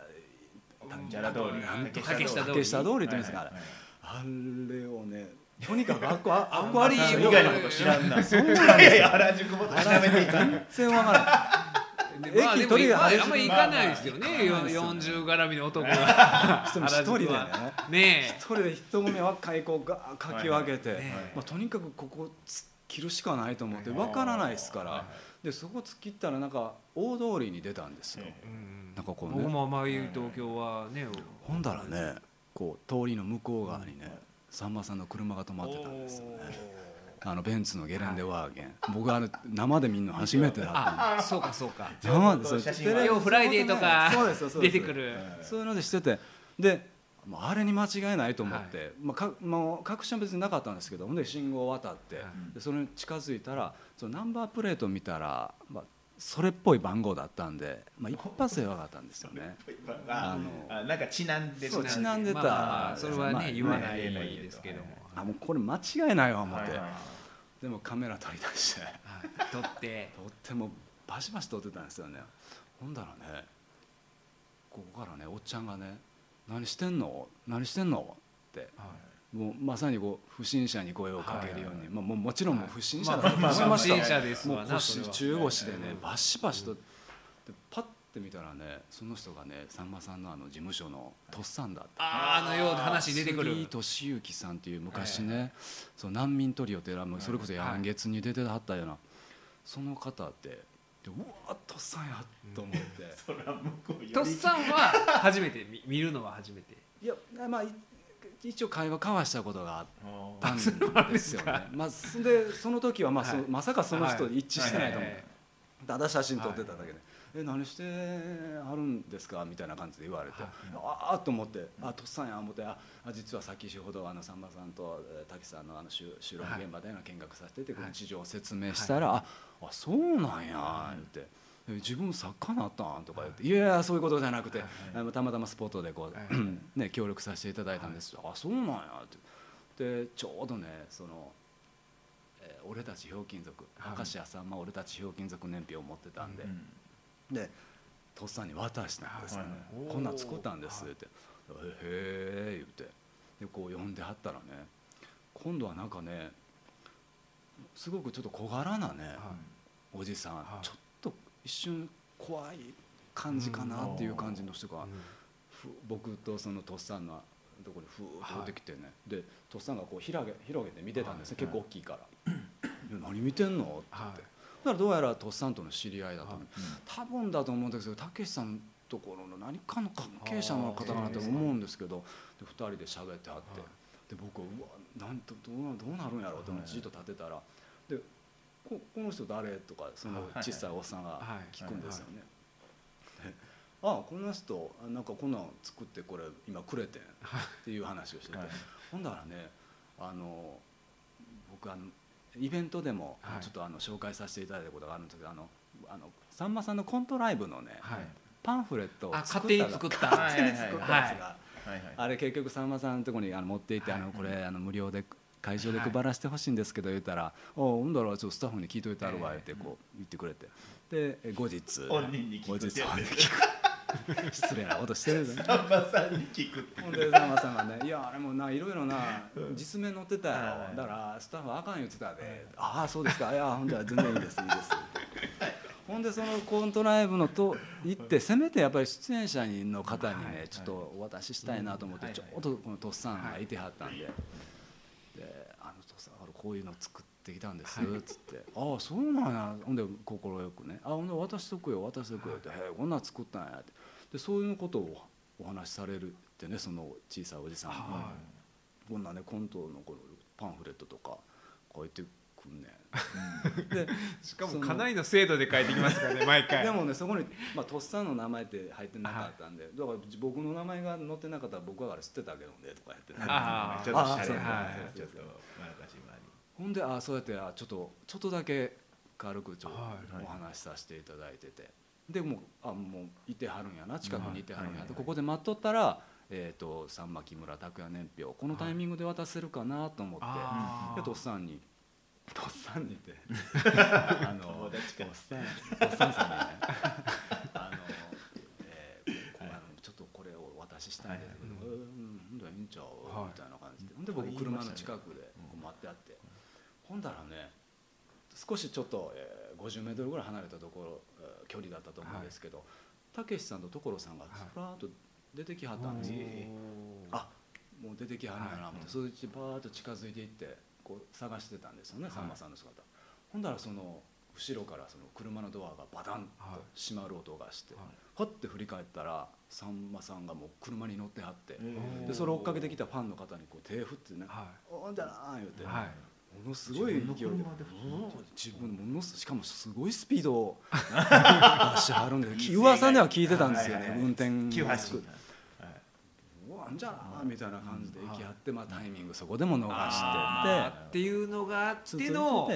竹下通り。竹下通りって言うんですか、はいはいはい。あれをねとにかくあっこあ あんまりあっこ以外のこと知らんな。そうなんですよ。いやいや原宿もっと調べていかん全然わからない駅とりあえずまああんまり行かないですよね、まあまあまあよ40絡みの男が。一人でね。ね一人で人混み若い子がかき分けて、まあ、とにかくここ突っ切るしかないと思ってわからないですから。でそこ突っ切ったらなんか大通りに出たんですよ、なんかこうね。僕もあまり東京はね。ほんだらねこう通りの向こう側にねさんまさんの車が止まってたんですよねあのベンツのゲレンデワーゲン、僕あの生で見るの初めてだったそうかそうか。で生でそう。テレビフライデーとかそうですそうです。出てくる。そういうのでしてて。でもうあれに間違いないと思って、まあかまあ、確信は別になかったんですけど。ほんで信号を渡って、はい。でそれに近づいたらそのナンバープレートを見たら、まあ、それっぽい番号だったんで、まあ、一発で分かったんですよね。ああのあなんかちなんでそうちなんでた。まあまあそれはね、まあ言わないですけども、あもうこれ間違いないわ思って、でもカメラ取り出して。はい。撮って。とってもバシバシ撮ってたんですよね。ほんだらねここからねおっちゃんがね「何してんの？何してんの?」って。もうまさにこう不審者に声をかけるように、まあ、もうもちろんもう不審者だとまあ思いましたよ不審者ですもう腰中腰でねバシバシとでパッて見たらねその人がねさんまさんのあの事務所のとっさんだった。あーあのような話出てくる。杉俊之さんっていう昔ね、そう難民トリオってそれこそヤンゲツに出てはったような、その方ってでうわとっさんやと思って、それは向こうよりとっさんは初めて見見るのは初めて。いやまあい一応会話交わしたことがあっあたんですよね。まあ、そでその時はまあ、そはい。まさかその人と一致してないと思う、はい。ただ写真撮ってただけで「え何してはるんですか?」みたいな感じで言われて、はいああと思って「あとっさんや」思ってああ実は先ほどあのさんまさんとえー滝さんのあの収収録現場での見学させてて、この事情を説明したら「ああそうなんや」言って。え自分作家なったん？とか言って「い。やいやそういうことじゃなくて、たまたまスポットでこう、はい。ね、協力させていただいたんです。あそうなんや」って。でちょうどねその、えー俺たちひょうきん族はい。明石家さんま俺たちひょうきん族年表を持ってたんで、うんでとっさんに渡したんですよね。はいはい。こんなん作ったんです」って「へえ」言って。でこう読んではったらね今度はなんかねすごくちょっと小柄なね、おじさん、はい。ちょっと一瞬怖い感じかなっていう感じの人が、ふ僕とそのとっさんのところにふーっと出てきてね、でとっさんがこう広げ広げて見てたんですね、はい。結構大きいから「いや何見てんの?」って言って、はいだからどうやらとっさんとの知り合いだと思う、はい多分だと思うんですけどたけしさんのところの何かの関係者の方かなと思うんですけどで2人で喋ってはって、はで僕はうわなんとどうなどうなるんやろうってじっと立ってたら。でここの人誰？とかその小さいおっさんがはい。聞くんですよね。であこの人あなんかこんなん作ってこれ今くれてんっていう話をしてて、はい。ほんだらねあの僕あのイベントでもはい。ちょっとあの紹介させていただいたことがあるんですけどあのあのさんまさんのコントライブのね、はい。パンフレットを勝った手に作った。勝手に作ったやつが、あれ結局さんまさんのところにあの持って行って、はいあのこれあの無料で会場で配らせてほしいんですけど言ったら「おほんだらちょっとスタッフに聞いといてあるわ」ってこう言ってくれて。でえ後日本人に聞く後日本人に聞く 失礼なことしてるさんまさんに聞くってほんでさんまさんがね「いやあれもないろいろな実名載ってたやはだからスタッフあかん言ってたで。ああそうですか。いやほんじゃ全然いいですいいです」ほんでそのコントライブのと行ってせめてやっぱり出演者の方にねちょっとお渡ししたいなと思ってはいちょうどこのとっさんがいてはったんで「であのとっさん俺こういうの作ってきたんです」っつって「ああそうなんや」ほんで快くね「あほんで渡しとくよ渡しとくよ」って「へえこんなん作ったんや」ってでそういうことをお話しされるってねその小さいおじさん。がはこんなねコントのこのパンフレットとか書いてくんねん。でしかもかなりの精度で書いてきますからね毎回。でもねそこに、まあ、とっさんの名前って入ってなかったんで、だから僕の名前が載ってなかったら僕はあれ知ってたけどねとかやってね。ちょはいちょっとまらかしまり。ほんであそうやってあちょっとちょっとだけ軽くちょっとはい。お話しさせていただいててでもうあもういてはるんやな近くにいてはるんやはいとここで待っとったら、えー、とさんま木村拓哉年表このタイミングで渡せるかなと思って、あー。でとっさんに「とっさんに」って あのとっさんとっさんさんにね。あの、えーこうあのちょっとこれをお渡ししたいんだけど「はい。うんほんだらいいんちゃう?」はい。みたいな感じで。ほんで僕車の近くでこう待ってあって。ほんだらね少しちょっと、えー50メートルぐらい離れたところ、えー距離だったと思うんですけどたけしさんと所さんがはい。ふらーっと出てきはったんですよ。あもう出てきはるんやな思って、そのうちバーッと近づいていってこう探してたんですよね、はい。さんまさんの姿。ほんだらその後ろからその車のドアがバタンと閉まる音がして、はい。はって振り返ったらさんまさんがもう車に乗ってはって、うんでそれを追っかけてきたファンの方にこう手振ってねは「おんじゃなー」言うて、はいものすごい勢いで。自分ものすしかもすごいスピード。を出しはるんで噂では聞いてたんですよね、はいはいはい。運転。がうわんじゃなーみたいな感じで行きはって、まあ、タイミングそこでも逃してって。いうのがあっての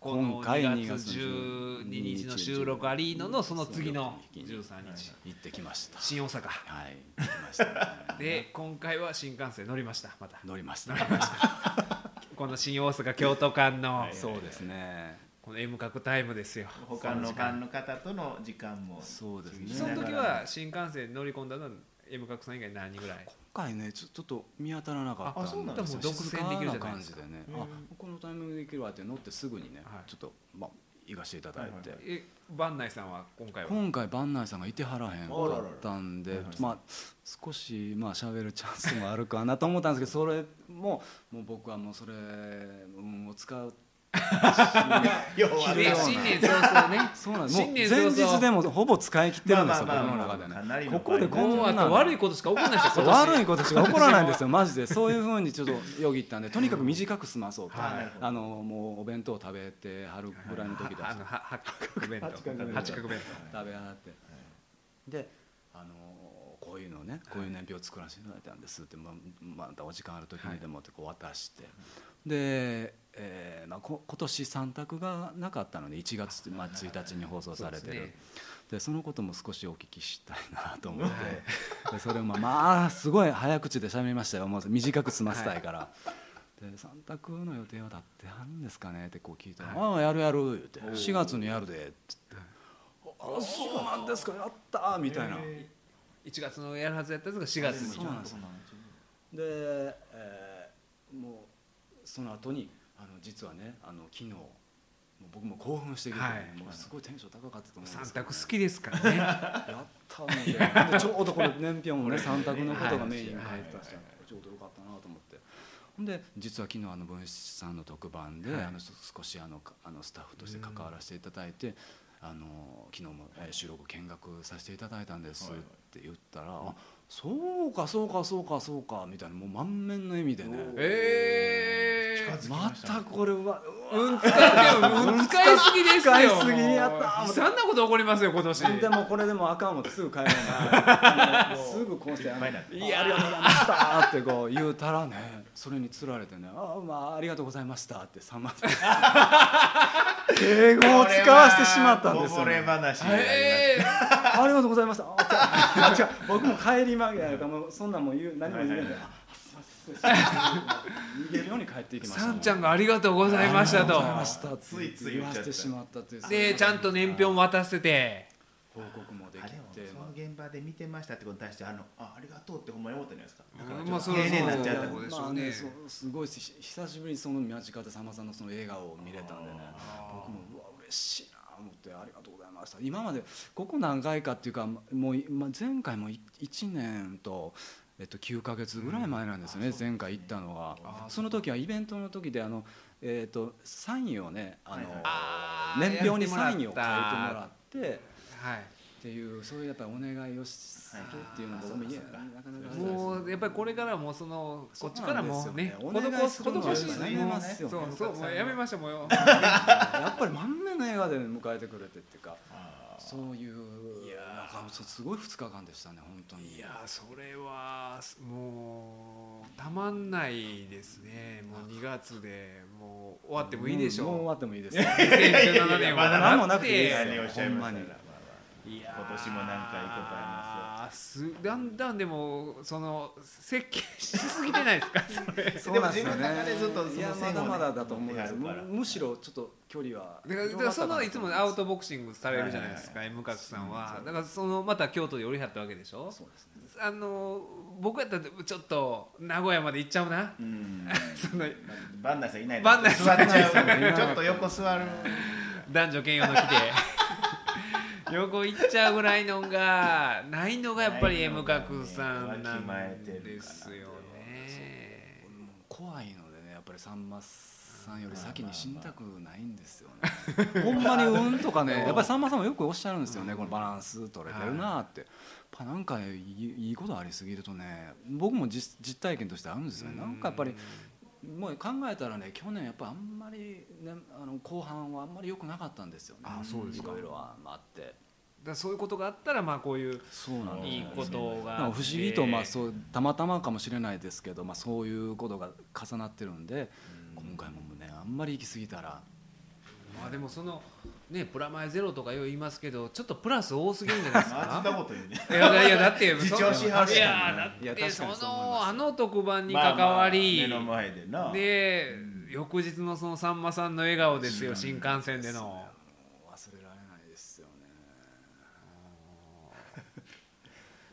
今回2 2月月12 12日日の収録アリーノのその次のそう13日行ってきました新大阪。はい。行ってきました。ね、で今回は新幹線乗りました。また。乗りましたこの新大阪京都間のそうですね。この M 角タイムですよ。他のファンの方との時間も。そうですね。その時は新幹線乗り込んだのは M 角さん以外何人ぐらい？今回ねちょちょっと見当たらなかったあそうなんですね独占できるじゃないですか。あこのタイミングで行けるわって乗ってすぐにね、はい。ちょっとまあ行かせていただいて、はいえ番内さんは今回は？今回番内さんがいてはらへんかったんでまあ少しまあ喋るチャンスもあるかなと思ったんですけどそれももう僕はもうそれ運を使う新年早々ね。そうなんです前日でもほぼ使い切ってるんですよ僕の中でね。ここでこんなと悪いことしか起こらないです悪いことしか起こらないんですよマジで。そういうふうにちょっとよぎったんで。とにかく短く済まそうと、はい。あのもうお弁当食べてはるぐらいの時だ八角弁当八角弁当食べはってでういうのねこういう年表を作らせていただいたんですってままたお時間ある時にでもってこう渡して、で、えーまあ、こ今年3択がなかったので1月、まあ、1日に放送されてる。でそのことも少しお聞きしたいなと思って。でそれもまあすごい早口で喋りましたよ。もう短く済ませたいから。で3択の予定は立ってはるんですかねってこう聞いたら「ああやるやる」言うて「4月にやるで」っつって「あそうなんですか。やったー」みたいな。1月のやるはずやったやつが4月。にそうなんですで、えーもうその後にあの実はねあの昨日もう僕も興奮してきて、ねはい。もうすごいテンション高かったと思うんです三けどね。択好きですからね。やった思ってでちょうどこの年表もね 三択のことがメインに入ったし、ちょうどよかったなと思って。ほんで実は昨日あの文枝さんの特番で、はい。あのそ少しあのかあのスタッフとして関わらせていただいて、あの昨日も、えー収録見学させていただいたんですはいって言ったら、あそうかそうかそうかそうかみたいなもう満面の笑みでね。えええまたこれは運使って運使いすぎですよ。使いすぎやった悲惨なこと起こりますよ今年。でもこれでもあかんもすぐ帰るな すぐこうして「ありがとうございました」ってこう言うたらねそれにつられてね「ああまあありがとうございました」ってさんまさん敬語を使わしてしまったんですよ、これね。話になりましたえーありがとうございました。あ僕も帰り間際やからもうそんなんも言う何も言えない。ん失礼しました逃げるように帰っていきました、さんちゃんがありがとうございましたと。ついつい言わせてしまったというでちゃんと年表も渡せて。報告もできて。その現場で見てましたってことに対してあのあありがとうってほんまに思ったんじゃないですか？だからうんまあちょっと丁寧になっちゃったそれはそうでしょうねまあねそうすごいし久しぶりにその間近でさんまさんのその笑顔を見れたんでね。僕もうわ嬉しいな思ってありがとう今までここ何回かっていうかもう、まあ、前回も1年と。えっと、9ヶ月ぐらい前なんですよね、前回行ったのがその時はイベントの時であの、えっとサインをねあの、あー年表にサインを書いてもやらってはい。っていうそういうやっぱりお願いをするっていうのも、いやなかなかもうやっぱりこれからもそのこっちからもねそうなんです施しやめますよ。そうそうもうやめましたもう。よ やっぱり満面の笑顔で迎えてくれてっていうかそういうなんかすごい2日間でしたね本当に。いやそれはもうたまんないですね。もう2月でもう終わってもいいでしもう。もう終ょわってもいいです う2017年は。何もなくていいですよ。ほんまにいや今年もなんかいいことああすだんだんでもその設計しすぎてないですか？それ。ですよでも自分の中でずっとそのいやまだまだだと思うんです。むむしろちょっと距離は。だからだからそのいつもアウトボクシングされるじゃないですか M 角さんは。だからそのまた京都で寄りはったわけでしょ？そうですね。あの僕やったらちょっと名古屋まで行っちゃうな。うん。そのバンダイさんいないバンダイ座っちゃさんいないうちょっと横座る。男女兼用の来て横行っちゃうぐらいのがないのがやっぱり M 角さんなんわきまえてるからですよ。ね怖いのでねやっぱりさんまさんより先に死にたくないんですよね。ほんまに運とかねやっぱりさんまさんもよくおっしゃるんですよねこのバランス取れてるなって、やっぱなんかいいことありすぎるとね僕も実実体験としてあるんですよね。なんかやっぱりもう考えたらね去年やっぱあんまり、ね、あの後半はあんまり良くなかったんですよね。あそうですか。いろいろはあって。だそういうことがあったらまあこういうそうなんいいことが不思議とまあそうたまたまかもしれないですけど、まあ、そういうことが重なってるんで、今回もねあんまり行き過ぎたら。まあでもそのねプラマイゼロとかよう言いますけどちょっとプラス多すぎるんじゃないですあんかなこと言うね。いやいやだって 自重しはるいやだってそのあの特番にまあ関わり、まあ目の前でな。で翌日のそのさんまさんの笑顔ですよ新幹線での。忘れられないですよね。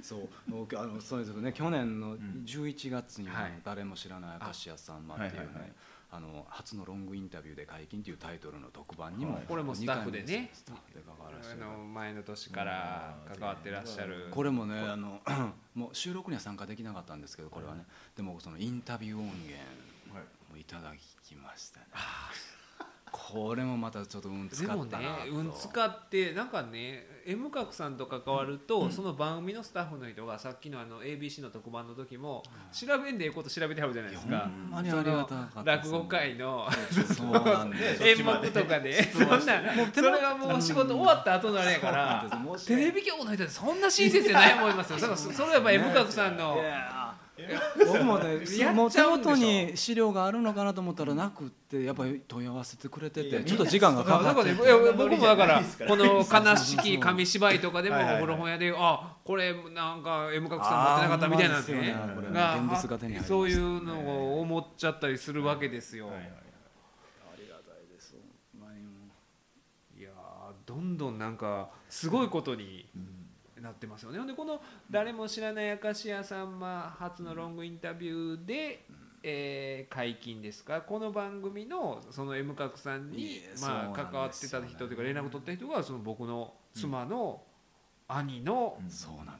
そう僕あのそうですよね。去年の11月にははい。誰も知らない明石家さんまっていうね、はいはいはいあの初のロングインタビューで解禁というタイトルの特番にも、これもスタッフでね。スタッフで関わらせて。前の年から関わってらっしゃる。これもねあの もう収録には参加できなかったんですけどこれはね、でもそのインタビュー音源もいただきましたね。これもまたちょっと運使でもねったなと。運使ってなんかね M 角さんと関わると、その番組のスタッフの人がさっきのあの ABC の特番の時も調べんでええこと調べてはるじゃないですか。落語会の 演目とかで。そんなそれがもう仕事終わった後のあれやからテレビ局の人ってそんな親切じゃない思いますよ。だからそそれはやっぱ M 角さんの 僕もねもう手ちゃうんでしょ。元に資料があるのかなと思ったらなくってやっぱり問い合わせてくれててちょっと時間がかかって。僕もだからこの悲しき紙芝居とかでもはいはいはい。古本屋であこれなんか M 角さん持ってなかったみたいなんで。すがそういうのを思っちゃったりするわけですよ。どんどんなんかすごいことになってますよね。ほんでこの「誰も知らない明石家さんま」初のロングインタビューで、えー解禁ですか。この番組のその M 角さんいにえ、まあ、関わってた人というか連絡を取った人がその僕の妻の兄の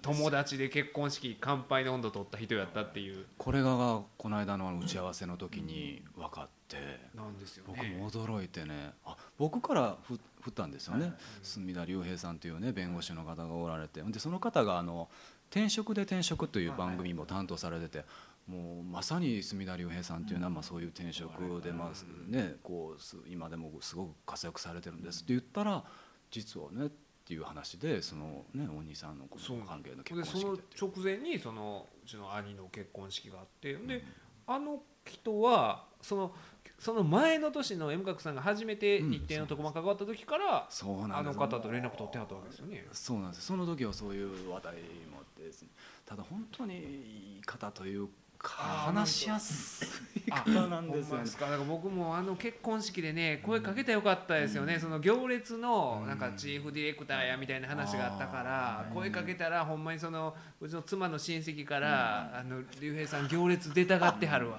友達で結婚式乾杯の温度取った人やったっていう。これがこの間の打ち合わせの時に分かって。なんですよ僕ね。も驚いてね。あ僕からふ振ったんですよね。隅田隆平さんというね弁護士の方がおられて。でその方があの「転職で転職」という番組も担当されててもうまさに隅田竜平さんっていうのはまあそういう転職でまあねこうす今でもすごく活躍されてるんです。って言ったら実はねっていう話でそのねお兄さんの関係の結婚でその式でっていう。直前にそのうちの兄の結婚式があってであの人はそのその前の年の M 角さんが初めて日程の特番関わった時から、あのそうなんです方と連絡取ってはったわけですよね。そうなんです。その時はそういう話題もあってですね。ただ本当にいい方というか話しやすいあ方なんですよね。か？だから僕もあの結婚式でね声かけたらよかったですよね、その行列のなんかチーフディレクターやみたいな話があったから、声かけたらほんまにそのうちの妻の親戚から「あの竜兵さん行列出たがってはるわ」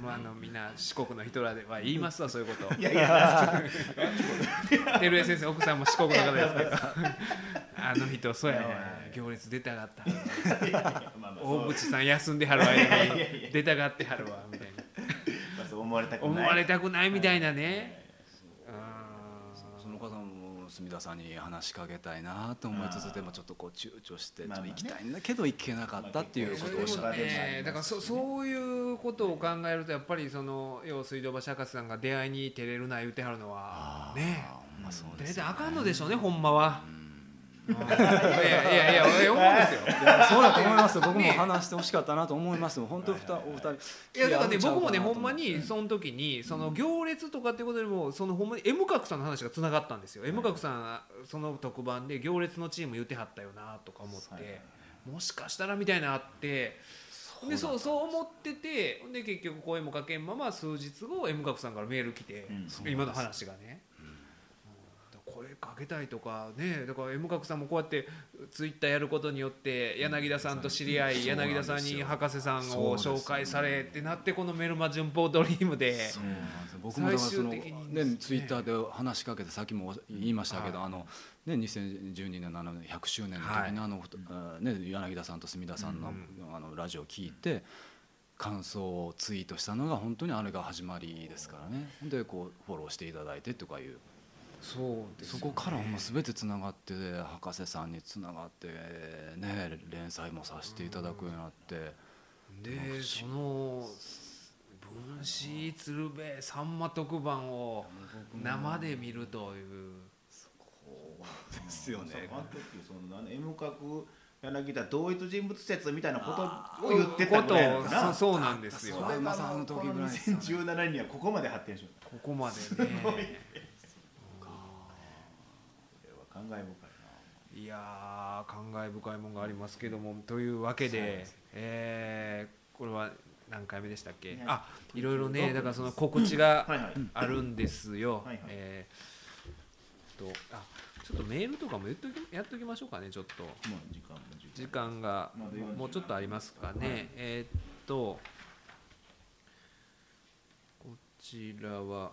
もうあのみんな四国の人らでは言いますわそういうこと。いやいや。照江先生奥さんも四国の方ですけど あの人そうやわ。行列出たがった。まあまあ大渕さん休んではる間に出たがってはるわみたいな。思われたくない。思われたくないみたいなね隅田さんに話しかけたいなと思いつつでもちょっとこう躊躇してちょっと行きたいんだけど行けなかったっていうことをおっしゃってね。だからそそういうことを考えるとやっぱりその要水道橋博士さんが出会いに照れるな言うてはるのはね。まあそう出ですよね。てあかんのでしょうねほんまは。うんいやいやいや思うんですよ。そうだと思いますよ。僕も話してほしかったなと思いますよ。本当ふたお二人。いやだからね僕もねほんまにその時にその行列とかってことよりもそのほんまに M 角さんの話がつながったんですよ。M 角さんその特番で行列のチーム言ってはったよなとか思ってもしかしたらみたいなのあってでそうそう思っててで結局声もかけんまま数日後 M 角さんからメール来てうん。今の話がね。うん声かけたいとかね。だから M 角さんもこうやってツイッターやることによって柳田さんと知り合い柳田さんに博士さんを紹介されってなってこのメルマ順報ドリームで。僕もだからそのね。ツイッターで話しかけてさっきも言いましたけど、あのね2012年のあの100周年の時にあの、あね柳田さんと隅田さんの,、あのラジオを聞いて。感想をツイートしたのが本当にあれが始まりですからね。でこうフォローしていただいてとかいうそうですそこからもう全てつながって博士さんにつながってね連載もさせていただくようになって。でその分子鶴瓶さんま特番を生で見るという。ですよそうあの時その何 M 角柳田同一人物説みたいなことを言ってたぐらいなのかことなをそうそうなんですよ。それまさあの時ぐらいですよね。2017年にはここまで発展しようここまでね感慨深いな。いやー感慨深いもんがありますけどもというわけでえーこれは何回目でしたっけ？ねあいろいろねだからその告知があるんですよ。はえとあちょっとメールとかも言っときやっときましょうかねちょっと。時間も時時間がまだ40もうちょっとありますかね、えーっとこちらは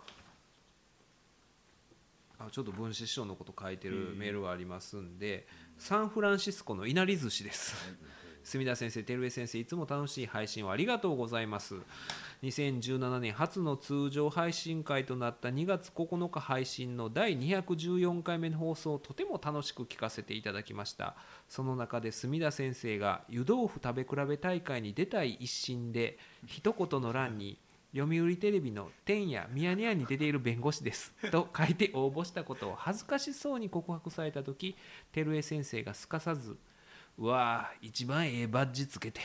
あちょっと分子師匠のこと書いてるメールがありますんで、サンフランシスコのいなり寿司です。墨田先生、照江先生、いつも楽しい配信をありがとうございます。2017年初の通常配信会となった2月9日配信の第214回目の放送をとても楽しく聞かせていただきましたその中で墨田先生が湯豆腐食べ比べ大会に出たい一心で一言の欄に読売テレビの「天やミヤネ屋に出ている弁護士です」と書いて応募したことを恥ずかしそうに告白された時照江先生がすかさず「うわあ一番ええバッジつけて」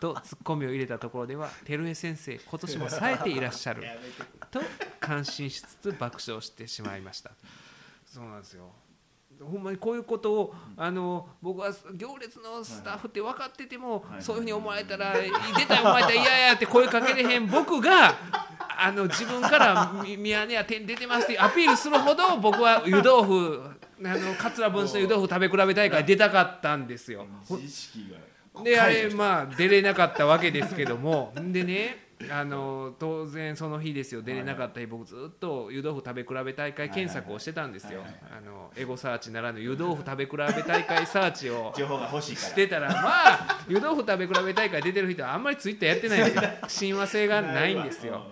とツッコミを入れたところでは照江先生今年も冴えていらっしゃると感心しつつ爆笑してしまいました。そうなんですよ。ほんまにこういうことを、あの僕は行列のスタッフって分かってても、はい。そういうふうに思われたら「出たよお前やったら嫌や」って声かけれへん。僕があの自分から「み宮根は点出てます」ってアピールするほど僕は湯豆腐あの桂文枝の湯豆腐食べ比べ大会出たかったんですよ。であれまあ出れなかったわけですけども。でねあの当然その日ですよ。出れなかった日僕ずっと湯豆腐食べ比べ大会検索をしてたんですよ。あのエゴサーチならぬ湯豆腐食べ比べ大会サーチを情報が欲してたらまあ湯豆腐食べ比べ大会出てる人はあんまりツイッターやってないんですよ。親和性がないんですよ。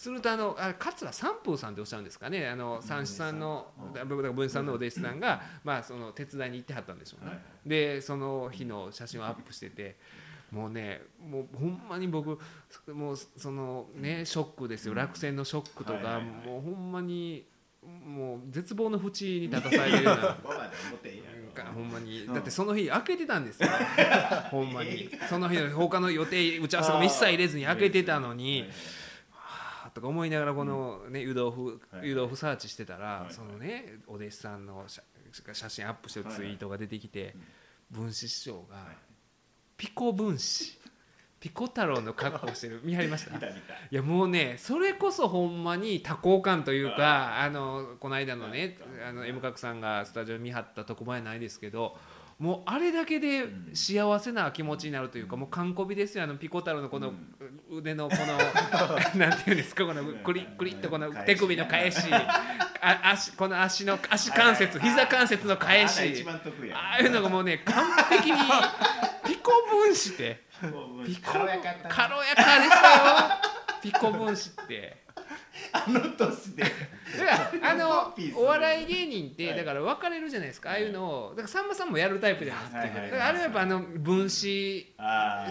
するとあのあ桂三風さんっておっしゃるんですかね。あの三枝さんの文枝さんのお弟子さんが、まあ、その手伝いに行ってはったんでしょうね、でその日の写真をアップしててもうねもうほんまに僕もうそのねショックですよ。落選のショックとかもうほんまにもう絶望の淵に立たされてるような。ほんまに。うん。だってその日開けてたんですよ。ほんまに。その日の他の予定打ち合わせも一切入れずに開けてたのにはあとか思いながらこのね湯豆腐はい。湯豆腐サーチしてたらい。そのねお弟子さんの写写真アップしてるツイートが出てきて文枝師匠がピコ分子。ピコ太郎の格好してる。見張りました？いやもうねそれこそほんまに多幸感というかあのこの間のねあの M 角さんがスタジオ見張ったとこ前ないですけどもうあれだけで幸せな気持ちになるというかもう完コビですよ。あのピコ太郎のこの腕のこの なんていうんですかこのクリックリッとこの手首の返し。あ足この足の足関節膝関節の返し。ああいうのがもうね完璧にピコ分子って。ピコ軽やかったな。軽やかでしたよピコ分子って。あの年で。だからあのお笑い芸人ってはい。だから分かれるじゃないですか。ああいうのをだからさんまさんもやるタイプじゃない。ですかはいはいはい。だからあれはやっぱあの分子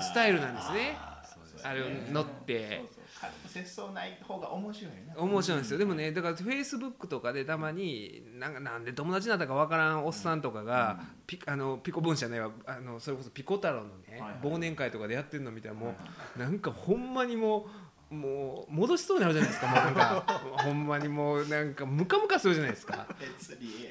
スタイルなんですね。あー。そうですね。あれを乗って軽く節操ない方が面白いな。面白いんですよ。でもねだからフェイスブックとかでたまになんかなんで友達になったか分からんおっさんとかがピあのピコ分子じゃないわ。あのそれこそピコ太郎のね忘年会とかでやってるの見たらもはいうなんかほんまにもうもう戻しそうになるじゃないですか。もうなんか ほんまにもうなんかムカムカするじゃないですか。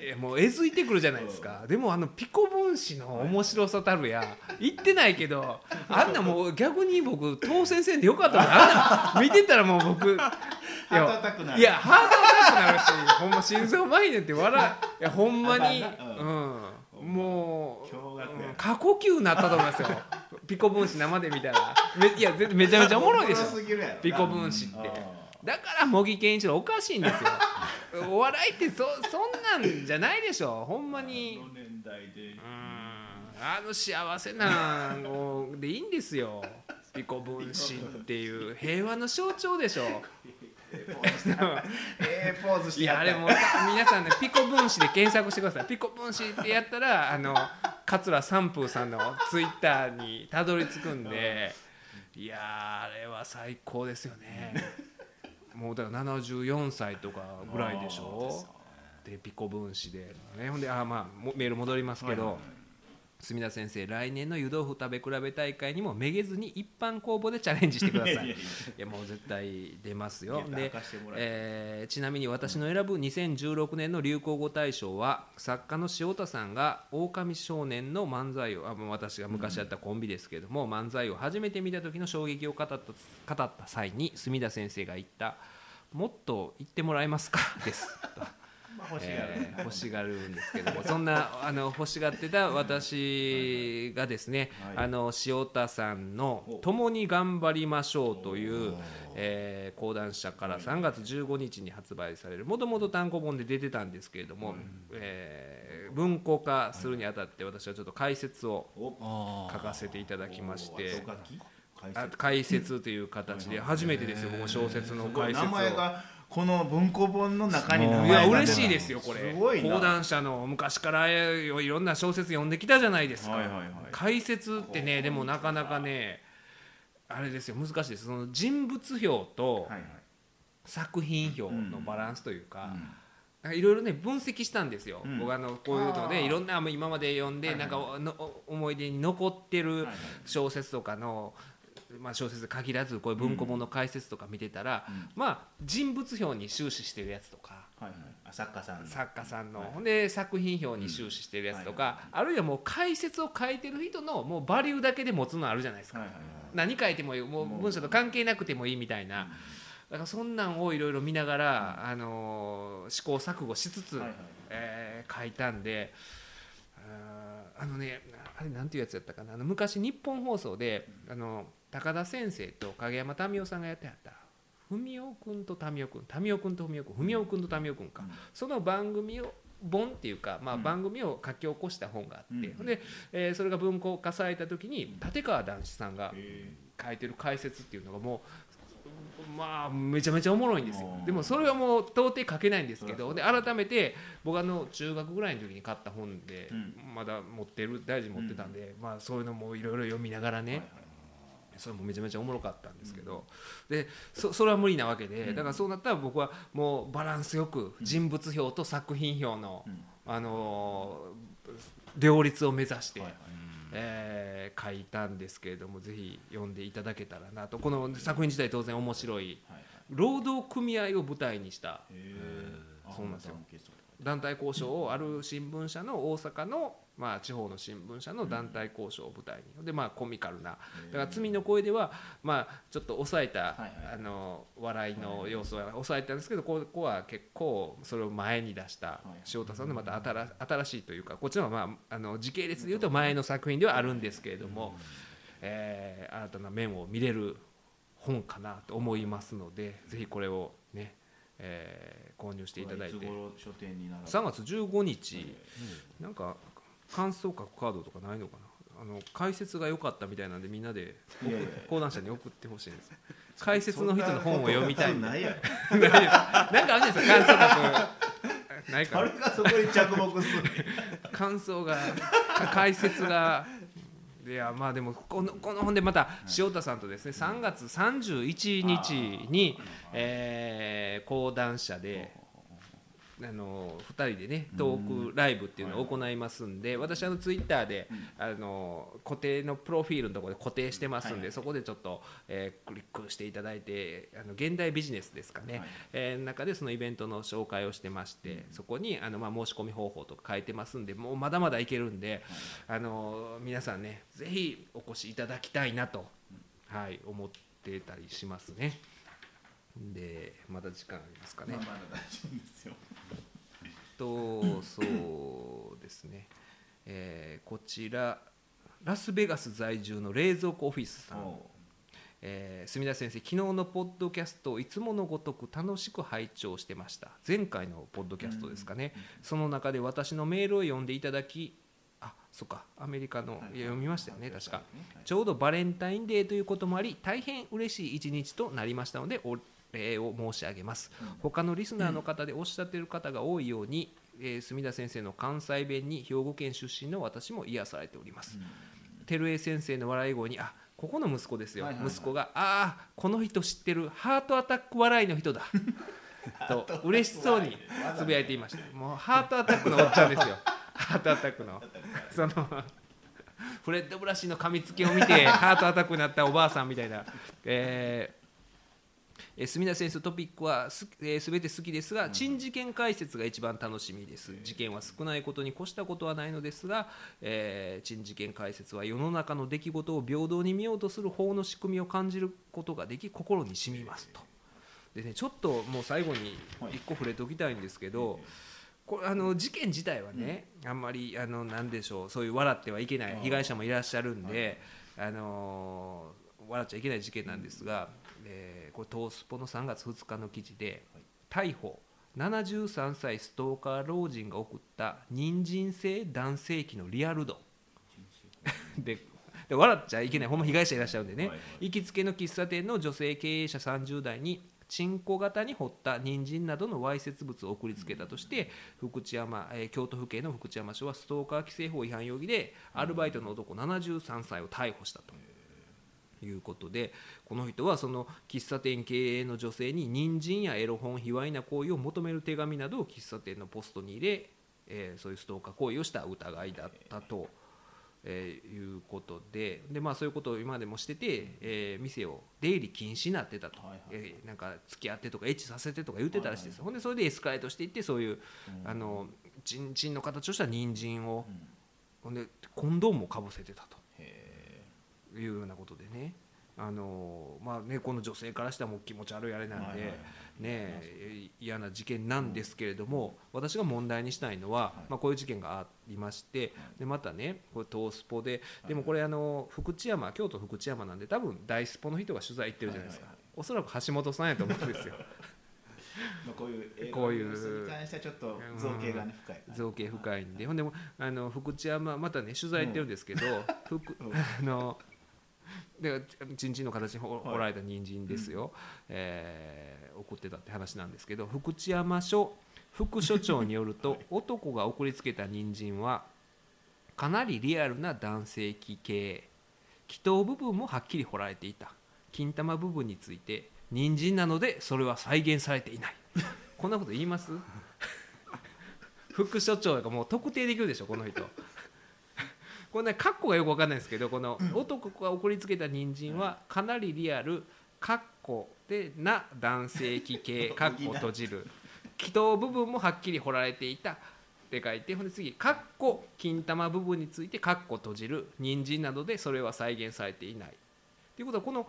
えもうえずいてくるじゃないですか。でもあのピコ分子の面白さたるや言ってないけどあんなもう逆に僕当選せんでよかったなあんな見てたらもう僕いや ハートアタックなる。いやハートアタックなるしほんま心臓麻痺ねって笑いやほんまにうん。もう過呼吸になったと思いますよピコ分子生で見たらめいやぜめちゃめちゃおもろいでしょピコ分子って。あだから茂木健一郎おかしいんですよ。お笑いってそそんなんじゃないでしょ。ほんまーに。あの年代でうん。あの幸せなのでいいんですよ。ピコ分子っていう平和の象徴でしょええポーズしてはった。ええポーズしていやあれもう皆さんねピコ分子で検索してくださいピコ分子ってやった。らあの桂三風さんのツイッターにた。どり着くんでいやあれは最高ですよねもうだから74歳とかぐらいでしょでピコ分子で、ね、ほんであまあメール戻りますけど、はいはい墨田先生来年の湯豆腐食べ比べ大会にもめげずに一般公募でチャレンジしてください。いやもう絶対出ますよ。でええーちなみに私の選ぶ2016年の流行語大賞は作家の塩田さんが「狼少年」の漫才をあもう私が昔やったコンビですけれども、漫才を初めて見た時の衝撃を語った語った際に墨田先生が言った「もっと言ってもらえますか?」です。まあ欲しがる。えー欲しがるんですけどもそんなあの欲しがってた私がですね、はい。あの塩田さんの「共に頑張りましょう」という、えー講談社から3月15日に発売されるもともと単行本で出てたんですけれども、えー文庫化するにあたって私はちょっと解説をお書かせていただきまして解あ説解説という形で初めてですよ僕も小説の解説を。前がこの文庫本の中に名前いやが出た嬉しいですよこれ。講談社の昔からいろんな小説読んできたじゃないですか、はいはいはい。解説ってねでもなかなかねあれですよ難しいです。その人物評とはいはい。作品評のバランスというか、うんなんかいろいろね分析したんですよ、うん。僕あのこういうのあー。でいろんな今まで読んで、はいはいなんかおのお思い出に残ってるはいはい。小説とかの、まあ、小説限らずこういう文庫本の解説とか見てたら、うん。まあ人物評に終始してるやつとか。はいはい。あ作家さんの。作家さんの、はいで作品表に終始してるやつとか、あるいはもう解説を書いてる人のもうバリューだけで持つのあるじゃないですか、はいはいはい。何書いてもいいもう文章と関係なくてもいいみたいな、だからそんなんをいろいろ見ながら、あのー試行錯誤しつつ、はいはい。えー書いたんであのねあれなんていうやつやったかな。あの昔日本放送であの高田先生と影山民生さんがやってはった文雄君と民生君民生君と文雄君文雄君と民生君か、うん。その番組を本っていうか、まあ、うん。番組を書き起こした本があって、うん。で、えーそれが文庫化された時に立川談志さんがへ書いてる解説っていうのがもうまあめちゃめちゃおもろいんですよ。うん。でもそれはもう到底書けないんですけどで改めて僕あの中学ぐらいの時に買った本でうん。まだ持ってる大事に持ってたんで、まあそういうのもいろいろ読みながらね、えはいはいそれもめちゃめちゃおもろかったんですけど、でそそれは無理なわけで、だからそうなったら僕はもうバランスよく人物表と作品表の、あの両立を目指して、はいはい。えー書いたんですけれどもぜひ読んでいただけたらなと。この作品自体当然面白い。労働組合を舞台にした。そうなんですよ。団体交渉をある新聞社の大阪の、まあ、地方の新聞社の団体交渉を舞台に。でまあコミカルな。だから「罪の声」では、まあ、ちょっと抑えた、あの笑いの要素は抑えたんですけどここは結構それを前に出した塩田さんのまた新新しいというかこっちのは、まあ、あの時系列でいうと前の作品ではあるんですけれども、えー新たな面を見れる本かなと思いますのでぜひこれをね、えー購入していただいて。つ頃書店になら3月15日。なんか感想書くカードとかないのかな？あの解説が良かったみたいなんでみんなで講談社に送ってほしいんです。解説の人の本を読みたいそんなことない なんかあるじゃないですか感想書く。ないかな誰がそこに着目する感想が解説が。いやまあでもこのこの本でまた塩田さんとですね3月31日に、えー講談社であの2人でねトークライブっていうのを行いますんで私あのツイッターであの固定のプロフィールのところで固定してますんでそこでちょっと、えークリックしていただいてあの現代ビジネスですかね、えー中でそのイベントの紹介をしてましてそこにあの、まあ、申し込み方法とか書いてますんでもうまだまだいけるんであの皆さんねぜひお越しいただきたいなと、はい、思ってたりしますね。でまだ時間ありますかね。まあまだ大丈夫ですよ。とそうですね、えーこちらラスベガス在住の冷蔵庫オフィスさん、えー、墨田先生昨日のポッドキャストをいつものごとく楽しく拝聴してました。前回のポッドキャストですかね、その中で私のメールを読んでいただきあそっかアメリカの、い。や読みましたよね確か。ちょうどバレンタインデーということもあり大変嬉しい一日となりましたのでお礼を申し上げます、他のリスナーの方でおっしゃっている方が多いように、えー墨田先生の関西弁に兵庫県出身の私も癒されております、照江先生の笑い声にあここの息子ですよ、息子がああこの人知ってる。ハートアタック笑いの人だ。と嬉しそうにつぶやいていました。もうハートアタックのおっちゃんですよ。ハートアタックの。そのフレッド・ブラシの噛みつきを見てハートアタックになったおばあさんみたいな、えーえー墨田先生トピックはす、えー、全て好きですが珍事件解説が一番楽しみです。事件は少ないことに越したことはないのですが、えー珍事件解説は世の中の出来事を平等に見ようとする法の仕組みを感じることができ心に染みますと。でねちょっともう最後に一個触れておきたいんですけど、これあの事件自体はね、あんまりあのなんでしょうそういう笑ってはいけない被害者もいらっしゃるんで、あの笑っちゃいけない事件なんですが、えーこれ東スポの3月2日の記事で逮捕73歳ストーカー老人が送った人参性男性器のリアル度。でで笑っちゃいけない。ほんま被害者いらっしゃるんでね、はいはい。行きつけの喫茶店の女性経営者30代にチンコ型に掘った人参などのわいせつ物を送りつけたとして福知山、えー京都府警の福知山署はストーカー規制法違反容疑でアルバイトの男73歳を逮捕したと。いうことでこの人はその喫茶店経営の女性に人参やエロ本卑猥な行為を求める手紙などを喫茶店のポストに入れ、えーそういうストーカー行為をした疑いだったと、えーいうことでで、まあ、そういうことを今までもしてて、えー店を出入り禁止になってたと、はいはい。えーなんか付き合ってとかエッチさせてとか言ってたらしいです、ほんでそれでエスカレートしていってそういう、あのチンチンの形とした人参を、ほんでコンドームをかぶせてたと。へいうようなことでね。あのまあね、この女性からしたらもう気持ち悪いあれなんで、ねえ嫌な事件なんですけれども、私が問題にしたいのは、まあ、こういう事件がありまして、でまたねこれ東スポででもこれあの福知山京都福知山なんで多分大スポの人が取材行ってるじゃないですか、はおそらく橋本さんやと思うんですよ。まあこういう映画こういうのニュースに関してはちょっと造形がね深い。造形深いんで。ほんでもあの福知山またね取材行ってるんですけど、福 あのでちんちんの形に掘られた人参ですよ、えー送ってたって話なんですけど福知山署副署長によると 男が送りつけた人参はかなりリアルな男性器系気筒部分もはっきり彫られていた。金玉部分について人参なのでそれは再現されていない。こんなこと言います？副所長がもう特定できるでしょこの人これねカッコがよく分かんないですけどこの男が送りつけた人参はかなりリアルカッコでな男性器系カッコ閉じる。気筒部分もはっきり彫られていたって書いてほんで次カッコ金玉部分についてカッコ閉じる人参などでそれは再現されていない。ということはこの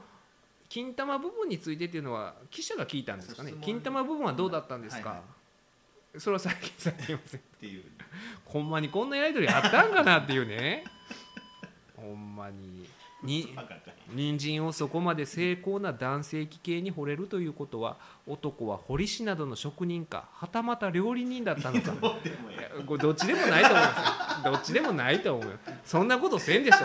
金玉部分についてっていうのは記者が聞いたんですかね。金玉部分はどうだったんですか、はいはそれは再現されていません。っていうほんまにこんなやり取りあったんかなっていうね。ほんまに。に人参をそこまで精巧な男性器系に惚れるということは男は彫り師などの職人かはたまた料理人だったのか。どうでもいいいやこれどっちでもないと思いますよ。どっちでもないと思うよそんなことせんでしょ。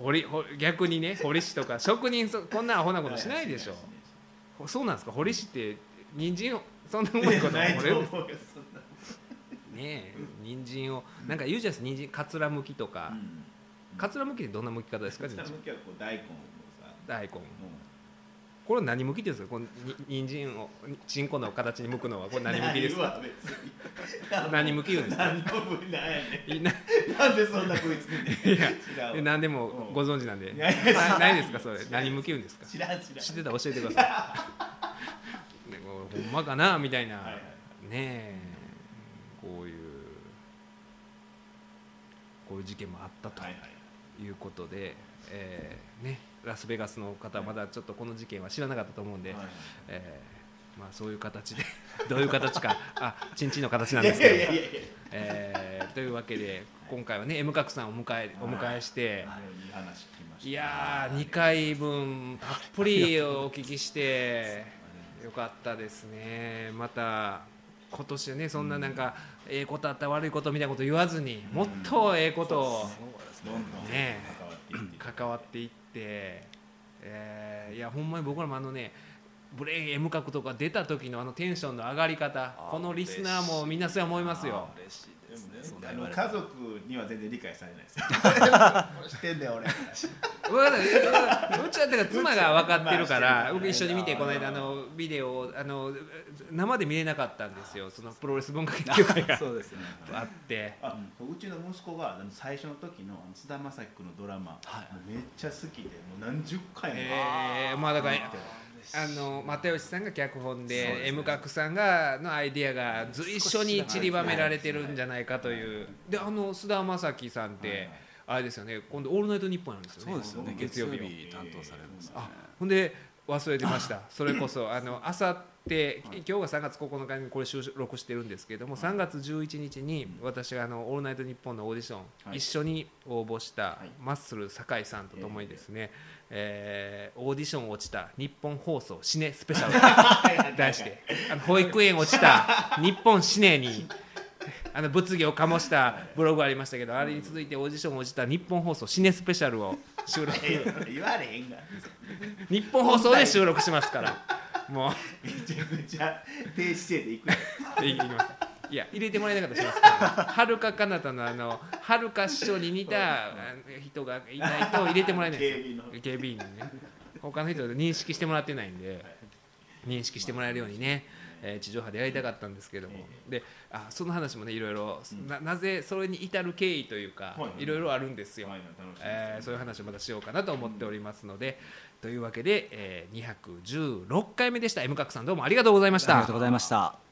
彫りほ逆にね彫り師とか職人そこんなアホなことしないでしょ。そうなんですか。彫り師って人参をそんなうまいことないと思うよ。ねえ人参をなんか言うじゃないですか人参かつらむきとか、うん。かつらむきってどんなむき方ですか人下向参きはこう大根をさ。大根。もこれは何むきですかこのに人参をチンコの形に剥くのはこれう何むきですか？何むき言うんですか？なんでそんな食いつくん。何でもご存知なんで。なないですかそれ。何むき言うんですか？知ってたら教えてください ほんまかなみたいな、はいはいねえこういうこういう事件もあったとはいはい。いうことで、えーね、ラスベガスの方はまだちょっとこの事件は知らなかったと思うんで、はいえーまあ、そういう形で どういう形か。あちんちんの形なんですけど。やいやいやえーというわけで今回はね M 角さんをお迎えお迎えして。はいやー2回分たっぷりお聞きしてよかったですね。また今年はねそんななんかええことあった悪いことみたいなこと言わずにもっとええことをね関わっていってえーいやほんまに僕らもあのねブレイン M 角とか出た時のあのテンションの上がり方このリスナーもみんなそう思いますよ。嬉しいねあの家族には全然理解されないです。よ 知ってんだよ俺。わかうちはだから妻が分かってるかまら。あ僕一緒に見てこの間あのビデオをあの生で見れなかったんですよそのプロレス文化研究会が。そうですね。あって。あうちの息子が最初の時の菅田将暉君のドラマ、めっちゃ好きでもう何十回も、えーまあだからあの又吉さんが脚本でですね。M 角さんがのアイディアが随所に散りばめられてるんじゃないかという。であの菅田将暉さんってあれですよね。今度「オールナイトニッポン」なんですよね。そうですよね。月曜日日担当されるんですね。あほんで忘れてました。それこそあのあさって今日が3月9日にこれ収録してるんですけども3月11日に私があの「オールナイトニッポン」のオーディション、はい。一緒に応募したはい。マッスル酒井さんとともにですね、えーオーディション落ちた日本放送シネスペシャル。題してあの保育園落ちた日本シネに あの物議を醸したブログありましたけどあれに続いてオーディション落ちた日本放送シネスペシャルを収録。言われへんが。日本放送で収録しますから。もう。めちゃくちゃ低姿勢でいくよいきますいや。入れてもらえなかったらします はるか彼方のあのはるか師匠に似た人がいないと入れてもらえないんですよ。警備員にね。他の人で認識してもらってないんで。認識してもらえるようにね、えー地上波でやりたかったんですけども、であその話もねいろいろ、ななぜそれに至る経緯というか、はい。いろいろあるんですよ、えーそういう話をまたしようかなと思っておりますので、というわけで、えー216回目でした。M 角さんどうもありがとうございました。ありがとうございました